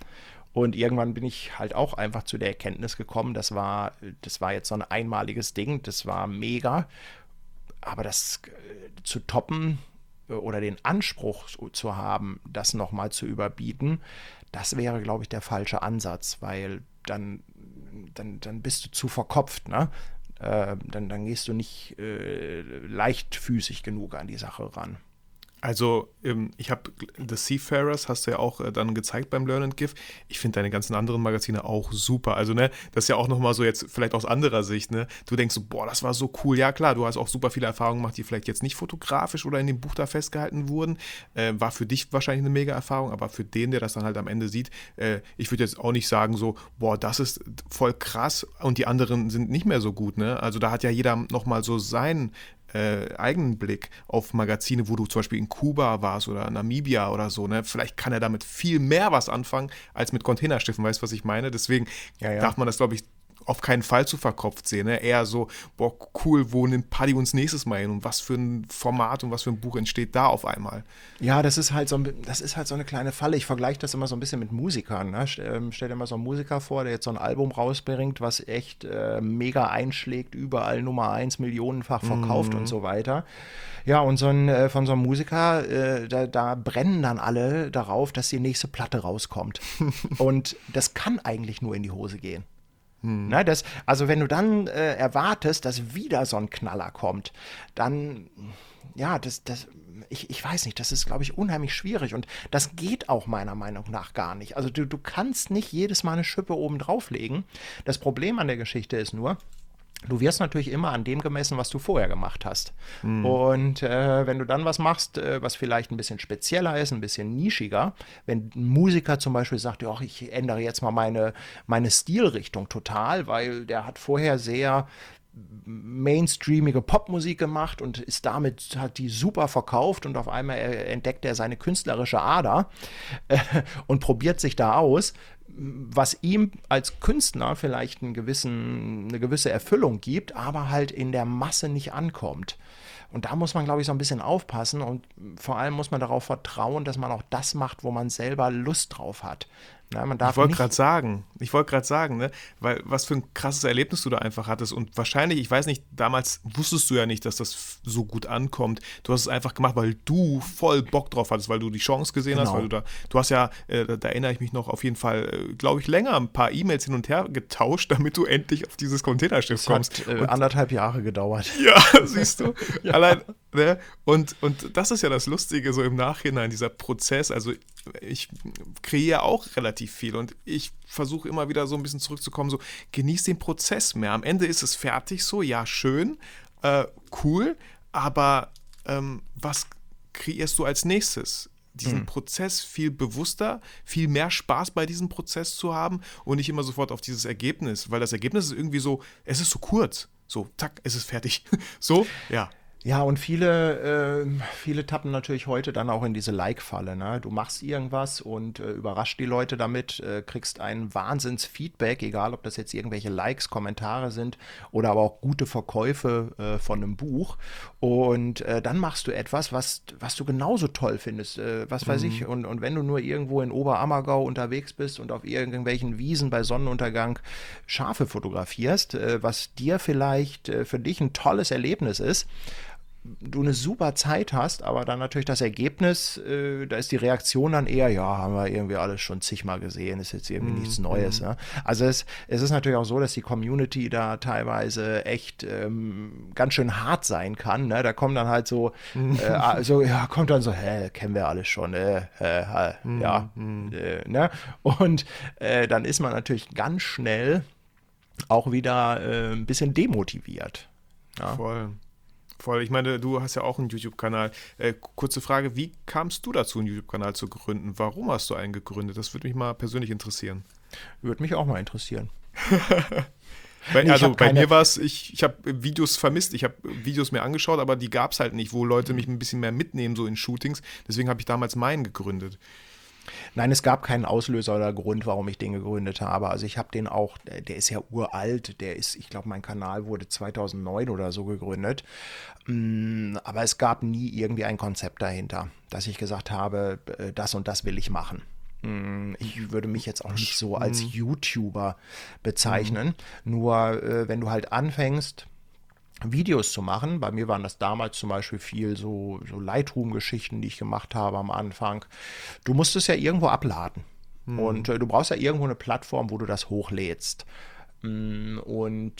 Und irgendwann bin ich halt auch einfach zu der Erkenntnis gekommen, das war, das war jetzt so ein einmaliges Ding, das war mega. Aber das äh, zu toppen äh, oder den Anspruch zu haben, das nochmal zu überbieten, das wäre, glaube ich, der falsche Ansatz, weil dann, dann, dann bist du zu verkopft, ne? Äh, dann, dann gehst du nicht äh, leichtfüßig genug an die Sache ran. Also, ähm, ich habe The Seafarers, hast du ja auch äh, dann gezeigt beim Learn and Give. Ich finde deine ganzen anderen Magazine auch super. Also, ne, das ist ja auch nochmal so jetzt vielleicht aus anderer Sicht, ne? Du denkst so, boah, das war so cool. Ja, klar, du hast auch super viele Erfahrungen gemacht, die vielleicht jetzt nicht fotografisch oder in dem Buch da festgehalten wurden. Äh, war für dich wahrscheinlich eine mega Erfahrung, aber für den, der das dann halt am Ende sieht, äh, ich würde jetzt auch nicht sagen so, boah, das ist voll krass und die anderen sind nicht mehr so gut, ne? Also, da hat ja jeder nochmal so sein äh, eigenen Blick auf Magazine, wo du zum Beispiel in Kuba warst oder Namibia oder so. Ne? Vielleicht kann er damit viel mehr was anfangen als mit Containerschiffen, weißt du, was ich meine? Deswegen ja, ja. darf man das, glaube ich, auf keinen Fall zu verkopft sehen. Ne? Eher so, boah, cool, wo nimmt Paddy uns nächstes Mal hin und was für ein Format und was für ein Buch entsteht da auf einmal. Ja, das ist halt so, das ist halt so eine kleine Falle. Ich vergleiche das immer so ein bisschen mit Musikern. Ne? Ähm, stell dir mal so einen Musiker vor, der jetzt so ein Album rausbringt, was echt äh, mega einschlägt, überall Nummer eins, millionenfach verkauft mm. und so weiter. Ja, und so ein, äh, von so einem Musiker, äh, da, da brennen dann alle darauf, dass die nächste Platte rauskommt. und das kann eigentlich nur in die Hose gehen. Hm. Ne, das, also wenn du dann äh, erwartest, dass wieder so ein Knaller kommt, dann, ja, das, das, ich, ich weiß nicht, das ist, glaube ich, unheimlich schwierig und das geht auch meiner Meinung nach gar nicht. Also du, du kannst nicht jedes Mal eine Schippe oben drauflegen. Das Problem an der Geschichte ist nur, Du wirst natürlich immer an dem gemessen, was du vorher gemacht hast. Mhm. Und äh, wenn du dann was machst, äh, was vielleicht ein bisschen spezieller ist, ein bisschen nischiger, wenn ein Musiker zum Beispiel sagt, ja, ich ändere jetzt mal meine, meine Stilrichtung total, weil der hat vorher sehr mainstreamige Popmusik gemacht und ist damit, hat die super verkauft und auf einmal entdeckt er seine künstlerische Ader äh, und probiert sich da aus, was ihm als Künstler vielleicht einen gewissen, eine gewisse Erfüllung gibt, aber halt in der Masse nicht ankommt. Und da muss man, glaube ich, so ein bisschen aufpassen und vor allem muss man darauf vertrauen, dass man auch das macht, wo man selber Lust drauf hat. Na, man darf ich wollte gerade sagen, ich wollte gerade sagen, ne, weil was für ein krasses Erlebnis du da einfach hattest und wahrscheinlich, ich weiß nicht, damals wusstest du ja nicht, dass das so gut ankommt. Du hast es einfach gemacht, weil du voll Bock drauf hattest, weil du die Chance gesehen genau. hast, weil du da, du hast ja, äh, da, da, erinnere ich mich noch auf jeden Fall, äh, glaube ich, länger ein paar E-Mails hin und her getauscht, damit du endlich auf dieses Containerschiff kommst. Hat, äh, anderthalb Jahre gedauert. Ja, siehst du. ja. Allein, ne? Und, und das ist ja das Lustige so im Nachhinein, dieser Prozess. Also ich kreiere auch relativ viel und ich versuche immer wieder so ein bisschen zurückzukommen, so genieß den Prozess mehr. Am Ende ist es fertig so, ja, schön, äh, cool, aber ähm, was kreierst du als nächstes? Diesen mhm. Prozess viel bewusster, viel mehr Spaß bei diesem Prozess zu haben und nicht immer sofort auf dieses Ergebnis, weil das Ergebnis ist irgendwie so, es ist so kurz. So, zack, es ist fertig. so, ja. Ja, und viele, äh, viele tappen natürlich heute dann auch in diese Like-Falle. Ne? Du machst irgendwas und äh, überrascht die Leute damit, äh, kriegst ein Wahnsinns-Feedback, egal ob das jetzt irgendwelche Likes, Kommentare sind oder aber auch gute Verkäufe äh, von einem Buch. Und äh, dann machst du etwas, was, was du genauso toll findest, äh, was weiß mhm. ich. Und, und wenn du nur irgendwo in Oberammergau unterwegs bist und auf irgendwelchen Wiesen bei Sonnenuntergang Schafe fotografierst, was dir vielleicht für dich ein tolles Erlebnis ist, du eine super Zeit hast, aber dann natürlich das Ergebnis, äh, da ist die Reaktion dann eher, ja, haben wir irgendwie alles schon zigmal gesehen, ist jetzt irgendwie mm, nichts Neues. Mm. Ne? Also es, es ist natürlich auch so, dass die Community da teilweise echt ähm, ganz schön hart sein kann. Ne? Da kommen dann halt so, mm. äh, so, ja, kommt dann so, hä, kennen wir alles schon, äh, äh, ja, äh, ne? Und äh, dann ist man natürlich ganz schnell auch wieder äh, ein bisschen demotiviert. Ja? Voll. Voll. Ich meine, du hast ja auch einen YouTube-Kanal. Äh, kurze Frage, wie kamst du dazu, einen YouTube-Kanal zu gründen? Warum hast du einen gegründet? Das würde mich mal persönlich interessieren. Würde mich auch mal interessieren. bei, also bei mir war es, ich, ich habe Videos vermisst, ich habe Videos mir angeschaut, aber die gab es halt nicht, wo Leute mich ein bisschen mehr mitnehmen, so in Shootings. Deswegen habe ich damals meinen gegründet. Nein, es gab keinen Auslöser oder Grund, warum ich den gegründet habe. Also ich habe den auch, der ist ja uralt, der ist, ich glaube, mein Kanal wurde 2009 oder so gegründet. Mm, aber es gab nie irgendwie ein Konzept dahinter, dass ich gesagt habe, äh, das und das will ich machen. Mm, ich würde mich jetzt auch nicht so als mhm. YouTuber bezeichnen. Mhm. Nur äh, wenn du halt anfängst, Videos zu machen. Bei mir waren das damals zum Beispiel viel so, so Lightroom-Geschichten, die ich gemacht habe am Anfang. Du musst es ja irgendwo abladen. Mhm. Und äh, du brauchst ja irgendwo eine Plattform, wo du das hochlädst. Mm, und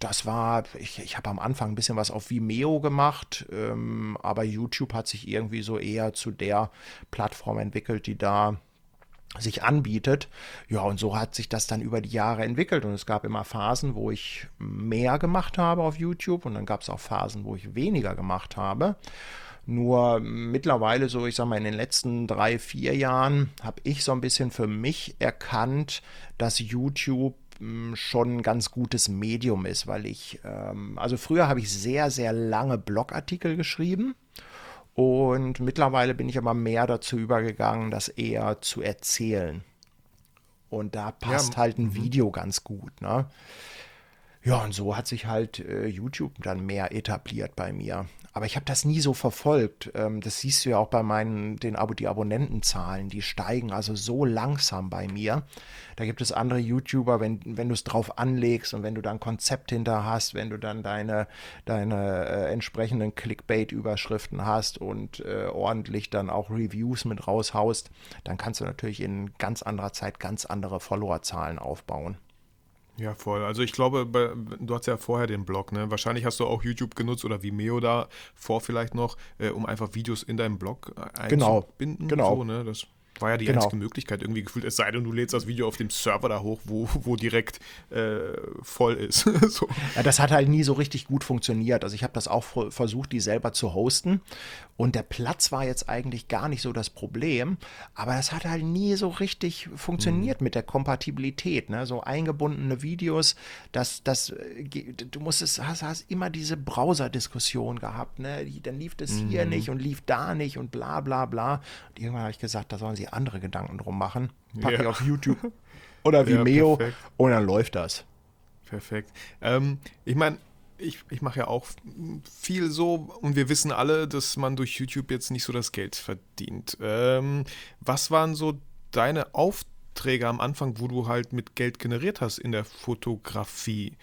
das war, ich, ich habe am Anfang ein bisschen was auf Vimeo gemacht, ähm, aber YouTube hat sich irgendwie so eher zu der Plattform entwickelt, die da sich anbietet. Ja, und so hat sich das dann über die Jahre entwickelt und es gab immer Phasen, wo ich mehr gemacht habe auf YouTube und dann gab es auch Phasen, wo ich weniger gemacht habe. Nur mittlerweile, so ich sag mal, in den letzten drei, vier Jahren habe ich so ein bisschen für mich erkannt, dass YouTube hm, schon ein ganz gutes Medium ist, weil ich, ähm, also früher habe ich sehr, sehr lange Blogartikel geschrieben und mittlerweile bin ich aber mehr dazu übergegangen, das eher zu erzählen. Und da passt ja. halt ein mhm. Video ganz gut. Ne? Ja, und so hat sich halt äh, YouTube dann mehr etabliert bei mir. Aber ich habe das nie so verfolgt. Ähm, das siehst du ja auch bei meinen, den Abo, die Abonnentenzahlen, die steigen also so langsam bei mir. Da gibt es andere YouTuber, wenn, wenn du es drauf anlegst und wenn du dann Konzept hinter hast, wenn du dann deine, deine äh, entsprechenden Clickbait-Überschriften hast und äh, ordentlich dann auch Reviews mit raushaust, dann kannst du natürlich in ganz anderer Zeit ganz andere Followerzahlen aufbauen. Ja, voll. Also ich glaube, du hast ja vorher den Blog, ne? Wahrscheinlich hast du auch YouTube genutzt oder Vimeo da vor vielleicht noch, äh, um einfach Videos in deinem Blog äh, einzubinden. Genau, genau. So, ne? Das war ja die genau. einzige Möglichkeit irgendwie gefühlt, es sei denn, du lädst das Video auf dem Server da hoch, wo, wo direkt äh, voll ist. so. Ja, das hat halt nie so richtig gut funktioniert. Also ich habe das auch versucht, die selber zu hosten. Und der Platz war jetzt eigentlich gar nicht so das Problem, aber das hat halt nie so richtig funktioniert mhm. mit der Kompatibilität. Ne? So eingebundene Videos, das, das, äh, du musstest, hast, hast immer diese Browser-Diskussion gehabt. Ne? Dann lief das mhm. hier nicht und lief da nicht und bla bla bla. Und irgendwann habe ich gesagt, da sollen sie andere Gedanken drum machen. Packe ja. ich auf YouTube oder Vimeo ja, und dann läuft das. Perfekt. Ähm, ich meine, ich, ich mache ja auch viel so und wir wissen alle, dass man durch YouTube jetzt nicht so das Geld verdient. Ähm, was waren so deine Aufträge? Aufträge am Anfang, wo du halt mit Geld generiert hast in der Fotografie?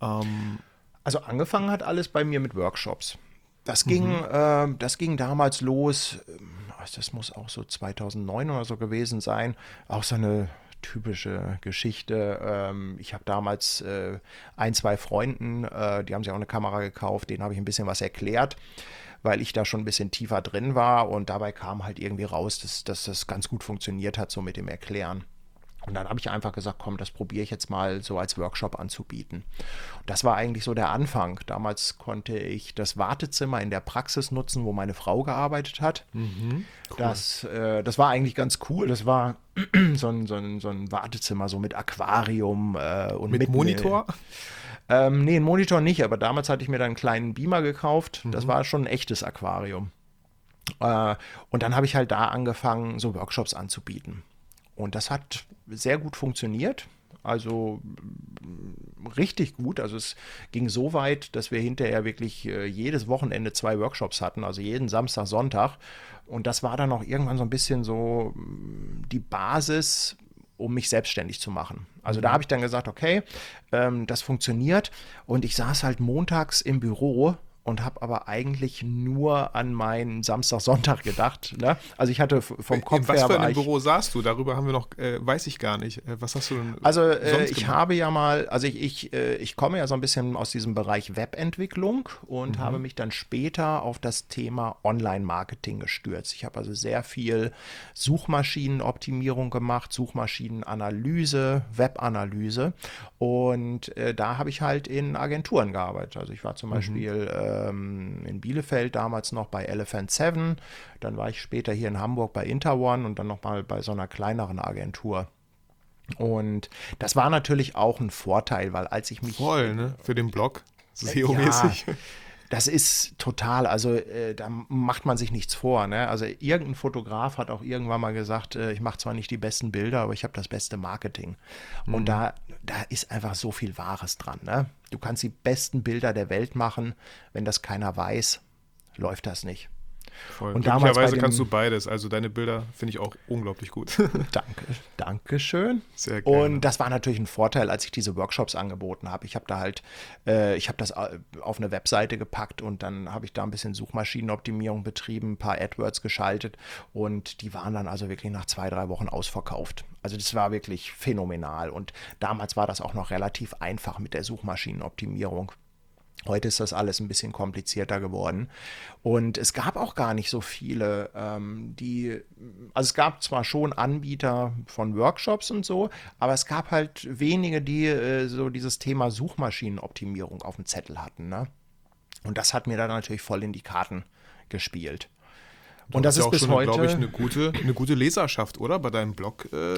Ähm also angefangen hat alles bei mir mit Workshops. Das ging, mhm. äh, das ging damals los, ähm, das muss auch so 2009 oder so gewesen sein, auch so eine typische Geschichte. Ähm, ich habe damals äh, ein, zwei Freunden, äh, die haben sich auch eine Kamera gekauft, denen habe ich ein bisschen was erklärt weil ich da schon ein bisschen tiefer drin war und dabei kam halt irgendwie raus, dass, dass das ganz gut funktioniert hat, so mit dem Erklären. Und dann habe ich einfach gesagt, komm, das probiere ich jetzt mal so als Workshop anzubieten. Und das war eigentlich so der Anfang. Damals konnte ich das Wartezimmer in der Praxis nutzen, wo meine Frau gearbeitet hat. Mhm, cool. das, äh, das war eigentlich ganz cool. Das war so ein, so ein, so ein Wartezimmer, so mit Aquarium äh, und mit, mit Monitor. Ähm, nee, ein Monitor nicht, aber damals hatte ich mir dann einen kleinen Beamer gekauft. Das mhm. war schon ein echtes Aquarium. Äh, und dann habe ich halt da angefangen, so Workshops anzubieten. Und das hat sehr gut funktioniert. Also richtig gut. Also es ging so weit, dass wir hinterher wirklich äh, jedes Wochenende zwei Workshops hatten, also jeden Samstag, Sonntag. Und das war dann auch irgendwann so ein bisschen so mm, die Basis, um mich selbstständig zu machen. Also da mhm. habe ich dann gesagt, okay, ähm, das funktioniert. Und ich saß halt montags im Büro und habe aber eigentlich nur an meinen Samstag, Sonntag gedacht. Ne? Also ich hatte vom Kopf In was her. Was für ein Büro saßt du? Darüber haben wir noch, äh, weiß ich gar nicht. Äh, was hast du denn? Also äh, ich gemacht? habe ja mal, also ich, ich, äh, ich komme ja so ein bisschen aus diesem Bereich Webentwicklung und mhm. habe mich dann später auf das Thema Online-Marketing gestürzt. Ich habe also sehr viel Suchmaschinenoptimierung gemacht, Suchmaschinenanalyse, Webanalyse und äh, da habe ich halt in Agenturen gearbeitet. Also ich war zum mhm. Beispiel äh, ähm, in Bielefeld damals noch bei Elephant Seven. Dann war ich später hier in Hamburg bei Interone und dann nochmal bei so einer kleineren Agentur. Und das war natürlich auch ein Vorteil, weil als ich mich. Voll, ne? Für den Blog. SEO-mäßig. Ja, das ist total, also äh, da macht man sich nichts vor. Ne? Also irgendein Fotograf hat auch irgendwann mal gesagt, äh, ich mache zwar nicht die besten Bilder, aber ich habe das beste Marketing. Mhm. Und da, da ist einfach so viel Wahres dran. Ne? Du kannst die besten Bilder der Welt machen, wenn das keiner weiß, läuft das nicht. Voll. Und Glücklicherweise kannst du beides. Also deine Bilder finde ich auch unglaublich gut. Danke, danke schön. Sehr gerne. Und das war natürlich ein Vorteil, als ich diese Workshops angeboten habe. Ich habe da halt, äh, ich habe das äh, auf eine Webseite gepackt und dann habe ich da ein bisschen Suchmaschinenoptimierung betrieben, ein paar AdWords geschaltet und die waren dann also wirklich nach zwei, drei Wochen ausverkauft. Also das war wirklich phänomenal und damals war das auch noch relativ einfach mit der Suchmaschinenoptimierung. Heute ist das alles ein bisschen komplizierter geworden. Und es gab auch gar nicht so viele, ähm, die, also es gab zwar schon Anbieter von Workshops und so, aber es gab halt wenige, die äh, so dieses Thema Suchmaschinenoptimierung auf dem Zettel hatten. Ne? Und das hat mir dann natürlich voll in die Karten gespielt. Du und das ist ja bis schon, heute, glaube ich, eine gute, eine gute Leserschaft, oder? Bei deinem Blog äh,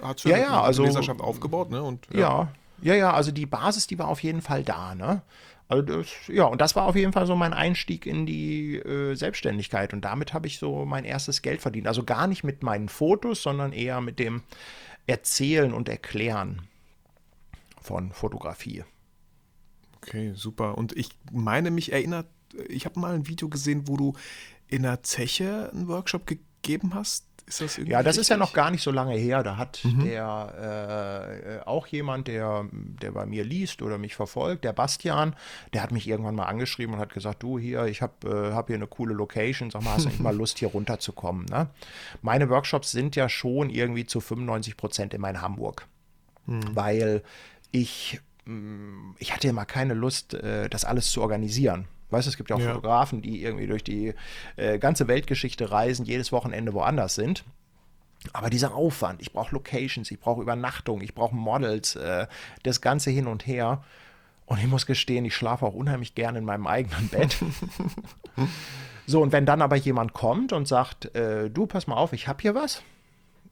hast du ja, ja, eine also, Leserschaft aufgebaut, ne? Und, ja. ja. Ja, ja, also die Basis, die war auf jeden Fall da, ne? Also das, ja, und das war auf jeden Fall so mein Einstieg in die äh, Selbstständigkeit. Und damit habe ich so mein erstes Geld verdient. Also gar nicht mit meinen Fotos, sondern eher mit dem Erzählen und Erklären von Fotografie. Okay, super. Und ich meine, mich erinnert, ich habe mal ein Video gesehen, wo du in einer Zeche einen Workshop gegeben hast. Ist das ja, das richtig? ist ja noch gar nicht so lange her. Da hat mhm. der äh, auch jemand, der, der bei mir liest oder mich verfolgt, der Bastian, der hat mich irgendwann mal angeschrieben und hat gesagt, du hier, ich habe äh, hab hier eine coole Location, sag mal, hast du nicht mal Lust, hier runterzukommen? Ne? Meine Workshops sind ja schon irgendwie zu 95 Prozent immer in Hamburg, mhm. weil ich, mm, ich hatte ja mal keine Lust, äh, das alles zu organisieren. Weißt du, es gibt ja auch ja. Fotografen, die irgendwie durch die äh, ganze Weltgeschichte reisen, jedes Wochenende woanders sind. Aber dieser Aufwand, ich brauche Locations, ich brauche Übernachtung, ich brauche Models, äh, das Ganze hin und her. Und ich muss gestehen, ich schlafe auch unheimlich gerne in meinem eigenen Bett. so, und wenn dann aber jemand kommt und sagt, äh, du, pass mal auf, ich habe hier was,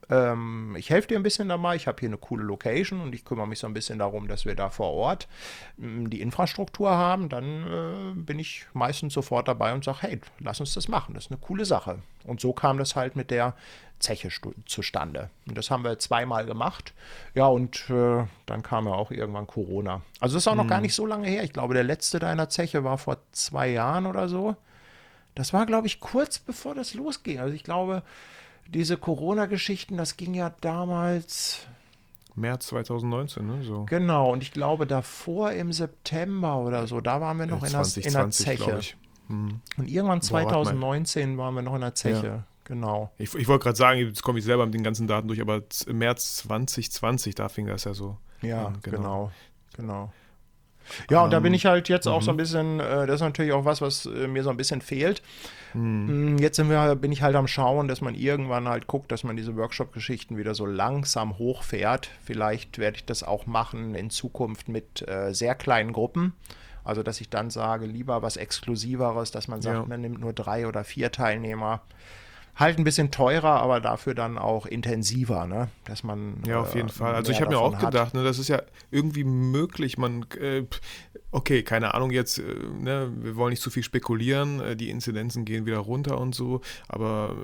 ähm, ich helfe dir ein bisschen dabei, ich habe hier eine coole Location und ich kümmere mich so ein bisschen darum, dass wir da vor Ort ähm, die Infrastruktur haben, dann äh, bin ich meistens sofort dabei und sage, hey, lass uns das machen, das ist eine coole Sache. Und so kam das halt mit der Zeche zustande. Und das haben wir zweimal gemacht. Ja, und äh, dann kam ja auch irgendwann Corona. Also das ist auch noch gar mhm. nicht so lange her. Ich glaube, der letzte deiner Zeche war vor zwei Jahren oder so. Das war, glaube ich, kurz bevor das losging. Also ich glaube, diese Corona-Geschichten, das ging ja damals. März 2019, ne? So. Genau, und ich glaube davor im September oder so, da waren wir noch 20, in, der, in der Zeche. Hm. Und irgendwann 2019 Boah, waren wir noch in der Zeche. Ja. Genau. Ich, ich wollte gerade sagen, jetzt komme ich selber mit den ganzen Daten durch, aber im März 2020, da fing das ja so. Ja, an, genau. genau. genau. Ja, und da bin ähm, ich halt jetzt auch so ein mhm. bisschen, äh, das ist natürlich auch was, was äh, mir so ein bisschen fehlt. Mhm. Jetzt sind wir, bin ich halt am Schauen, dass man irgendwann halt guckt, dass man diese Workshop-Geschichten wieder so langsam hochfährt. Vielleicht werde ich das auch machen in Zukunft mit äh, sehr kleinen Gruppen. Also, dass ich dann sage, lieber was Exklusiveres, dass man sagt, ja. man nimmt nur drei oder vier Teilnehmer halt ein bisschen teurer, aber dafür dann auch intensiver, ne? Dass man. Ja, auf jeden äh, Fall. Also ich habe mir auch gedacht, ne, das ist ja irgendwie möglich. Man, äh, okay, keine Ahnung jetzt, äh, ne, wir wollen nicht zu viel spekulieren, äh, die Inzidenzen gehen wieder runter und so, aber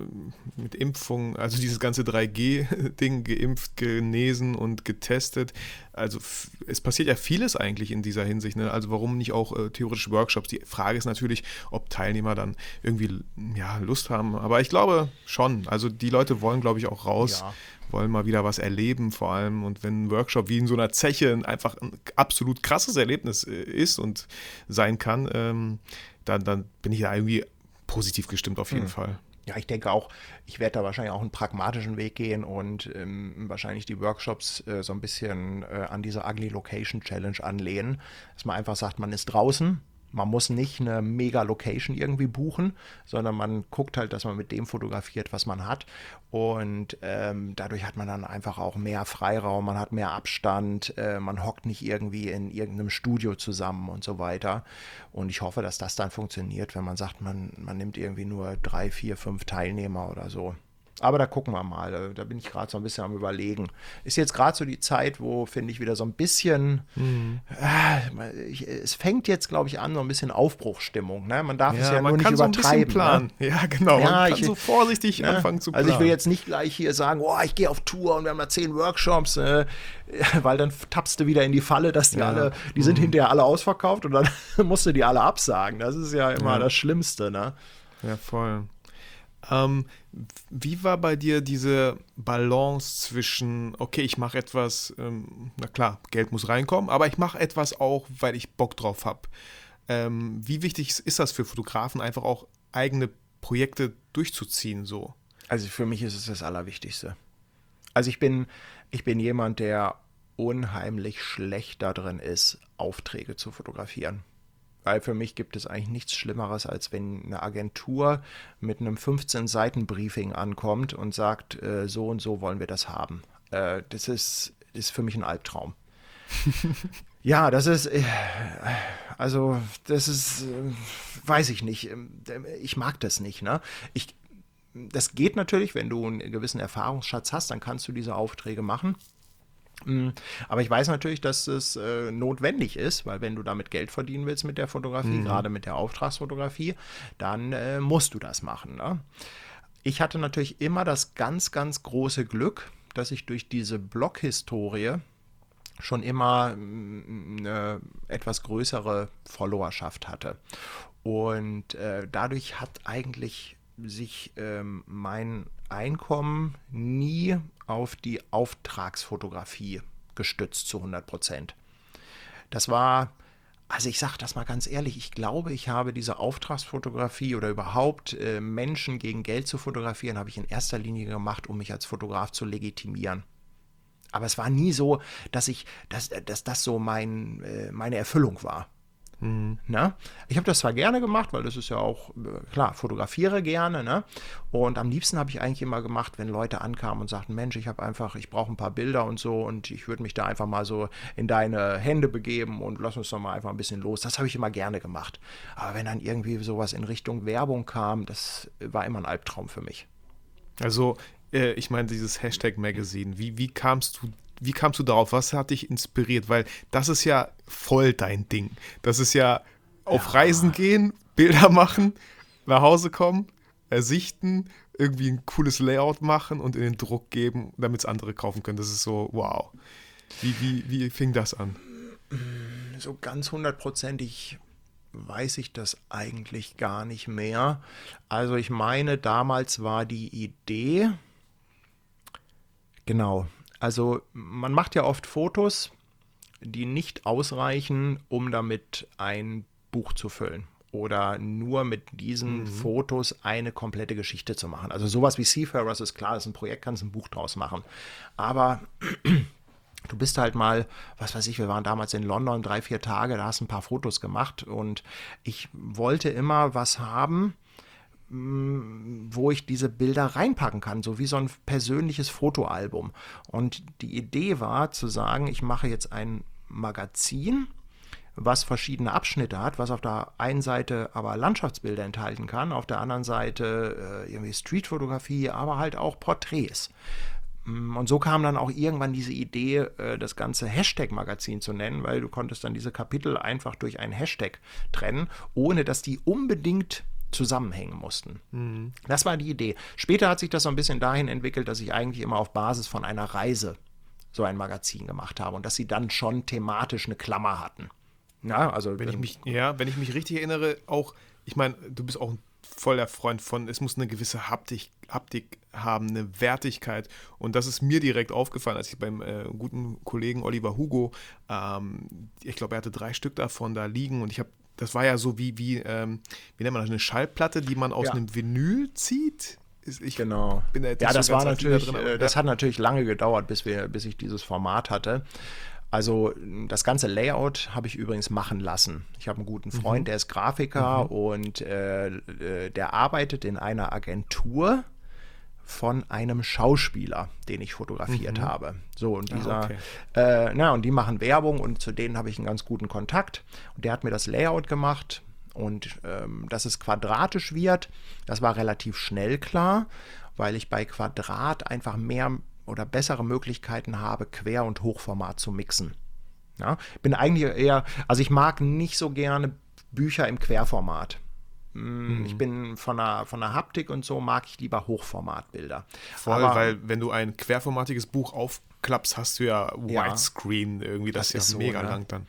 mit Impfung, also dieses ganze 3G-Ding, geimpft, genesen und getestet, also es passiert ja vieles eigentlich in dieser Hinsicht, ne? also warum nicht auch äh, theoretische Workshops? Die Frage ist natürlich, ob Teilnehmer dann irgendwie ja, Lust haben, aber ich glaube schon, also die Leute wollen, glaube ich, auch raus. Ja wollen mal wieder was erleben vor allem. Und wenn ein Workshop wie in so einer Zeche einfach ein absolut krasses Erlebnis äh, ist und sein kann, ähm, dann, dann bin ich da irgendwie positiv gestimmt auf jeden hm. Fall. Ja, ich denke auch, ich werde da wahrscheinlich auch einen pragmatischen Weg gehen und ähm, wahrscheinlich die Workshops äh, so ein bisschen äh, an diese Ugly Location Challenge anlehnen, dass man einfach sagt, man ist draußen, man muss nicht eine mega Location irgendwie buchen, sondern man guckt halt, dass man mit dem fotografiert, was man hat. Und ähm, dadurch hat man dann einfach auch mehr Freiraum, man hat mehr Abstand, äh, man hockt nicht irgendwie in irgendeinem Studio zusammen und so weiter. Und ich hoffe, dass das dann funktioniert, wenn man sagt, man, man nimmt irgendwie nur drei, vier, fünf Teilnehmer oder so. Aber da gucken wir mal. Da bin ich gerade so ein bisschen am Überlegen. Ist jetzt gerade so die Zeit, wo, finde ich, wieder so ein bisschen. Mhm. Äh, ich, es fängt jetzt, glaube ich, an, so ein bisschen Aufbruchstimmung. Ne? Man darf ja, es ja nur nicht übertreiben. So ne? Ja, genau. Ja, man kann ich, so vorsichtig ne? anfangen zu planen. Also, ich will jetzt nicht gleich hier sagen, oh, ich gehe auf Tour und wir haben da zehn Workshops, äh, weil dann tappst du wieder in die Falle, dass die ja. alle, die sind mhm. hinterher alle ausverkauft und dann musst du die alle absagen. Das ist ja immer das Schlimmste. Ne? Ja, voll. Ähm, wie war bei dir diese Balance zwischen, okay, ich mache etwas, ähm, na klar, Geld muss reinkommen, aber ich mache etwas auch, weil ich Bock drauf habe. Ähm, wie wichtig ist das für Fotografen, einfach auch eigene Projekte durchzuziehen so? Also für mich ist es das Allerwichtigste. Also ich bin, ich bin jemand, der unheimlich schlecht darin ist, Aufträge zu fotografieren. Weil für mich gibt es eigentlich nichts Schlimmeres, als wenn eine Agentur mit einem 15-Seiten-Briefing ankommt und sagt, äh, so und so wollen wir das haben. Äh, das, ist, ist für mich ein Albtraum. ja, das ist, äh, also das ist, äh, weiß ich nicht. Ähm, ich mag das nicht. Ne? Ich, das geht natürlich, wenn du einen gewissen Erfahrungsschatz hast, dann kannst du diese Aufträge machen. Mm, aber ich weiß natürlich, dass es äh, notwendig ist, weil wenn du damit Geld verdienen willst mit der Fotografie, mhm. gerade mit der Auftragsfotografie, dann äh, musst du das machen. Ne? Ich hatte natürlich immer das ganz, ganz große Glück, dass ich durch diese Blog-Historie schon immer mm, eine etwas größere Followerschaft hatte. Und äh, dadurch hat eigentlich sich ähm, mein Einkommen nie auf die Auftragsfotografie gestützt zu 100 Prozent. Das war, also ich sage das mal ganz ehrlich, ich glaube, ich habe diese Auftragsfotografie oder überhaupt äh, Menschen gegen Geld zu fotografieren, habe ich in erster Linie gemacht, um mich als Fotograf zu legitimieren. Aber es war nie so, dass ich, dass, dass das so mein, äh, meine Erfüllung war. Mhm. Ne? Ich habe das zwar gerne gemacht, weil das ist ja auch, äh, klar, fotografiere gerne. Ne? Und am liebsten habe ich eigentlich immer gemacht, wenn Leute ankamen und sagten, Mensch, ich habe einfach, ich brauche ein paar Bilder und so und ich würde mich da einfach mal so in deine Hände begeben und lass uns doch mal einfach ein bisschen los. Das habe ich immer gerne gemacht. Aber wenn dann irgendwie sowas in Richtung Werbung kam, das war immer ein Albtraum für mich. Also, äh, ich meine, dieses Hashtag Magazine, wie, wie kamst du wie kamst du darauf? Was hat dich inspiriert? Weil das ist ja voll dein Ding. Das ist ja auf ja. Reisen gehen, Bilder machen, nach Hause kommen, ersichten, irgendwie ein cooles Layout machen und in den Druck geben, damit es andere kaufen können. Das ist so, wow. Wie, wie, wie fing das an? So ganz hundertprozentig weiß ich das eigentlich gar nicht mehr. Also ich meine, damals war die Idee, Genau. Also man macht ja oft Fotos, die nicht ausreichen, um damit ein Buch zu füllen oder nur mit diesen mhm. Fotos eine komplette Geschichte zu machen. Also sowas wie Seafarers ist klar, das ist ein Projekt, kannst ein Buch draus machen. Aber du bist halt mal, was weiß ich, wir waren damals in London drei, vier Tage, da hast ein paar Fotos gemacht und ich wollte immer was haben, wo ich diese Bilder reinpacken kann, so wie so ein persönliches Fotoalbum. Und die Idee war zu sagen, ich mache jetzt ein Magazin, was verschiedene Abschnitte hat, was auf der einen Seite aber Landschaftsbilder enthalten kann, auf der anderen Seite äh, irgendwie Streetfotografie, aber halt auch Porträts. Mm, und so kam dann auch irgendwann diese Idee, äh, das ganze Hashtag-Magazin zu nennen, weil du konntest dann diese Kapitel einfach durch einen Hashtag trennen, ohne dass die unbedingt zusammenhängen mussten. Mhm. Das war die Idee. Später hat sich das so ein bisschen dahin entwickelt, dass ich eigentlich immer auf Basis von einer Reise so ein Magazin gemacht habe und dass sie dann schon thematisch eine Klammer hatten. Ja, also wenn ich mich, ja, wenn ich mich richtig erinnere, auch, ich meine, du bist auch ein voller Freund von, es muss eine gewisse Haptik, Haptik haben, eine Wertigkeit. Und das ist mir direkt aufgefallen, als ich beim äh, guten Kollegen Oliver Hugo, ähm, ich glaube, er hatte drei Stück davon da liegen und ich habe, das war ja so wie, wie, ähm, wie nennt man das, eine Schallplatte, die man aus ja. einem Vinyl zieht. Ich genau. ja, das so war natürlich, drin, äh, das hat natürlich lange gedauert, bis wir, bis ich dieses Format hatte. Also das ganze Layout habe ich übrigens machen lassen. Ich habe einen guten. Freund, mhm. der ist Grafiker mhm. und äh, äh, der arbeitet in einer Agentur von einem Schauspieler, den ich fotografiert mhm. habe. So, und ah, dieser, ah, okay. äh, na, und die machen Werbung und zu denen habe ich einen ganz guten Kontakt. Und der hat mir das Layout gemacht und ähm, dass es quadratisch wird, das war relativ schnell klar, weil ich bei Quadrat einfach mehr oder bessere Möglichkeiten habe, Quer- und Hochformat zu mixen. Ja, bin eigentlich eher, also ich mag nicht so gerne Bücher im Querformat. Mm, mhm. Ich bin von der, von der Haptik und so mag ich lieber Hochformatbilder. Voll, Aber, weil wenn du ein querformatiges Buch aufklappst, hast du ja Widescreen ja, irgendwie, das, das ist ja so, mega ne? lang dann.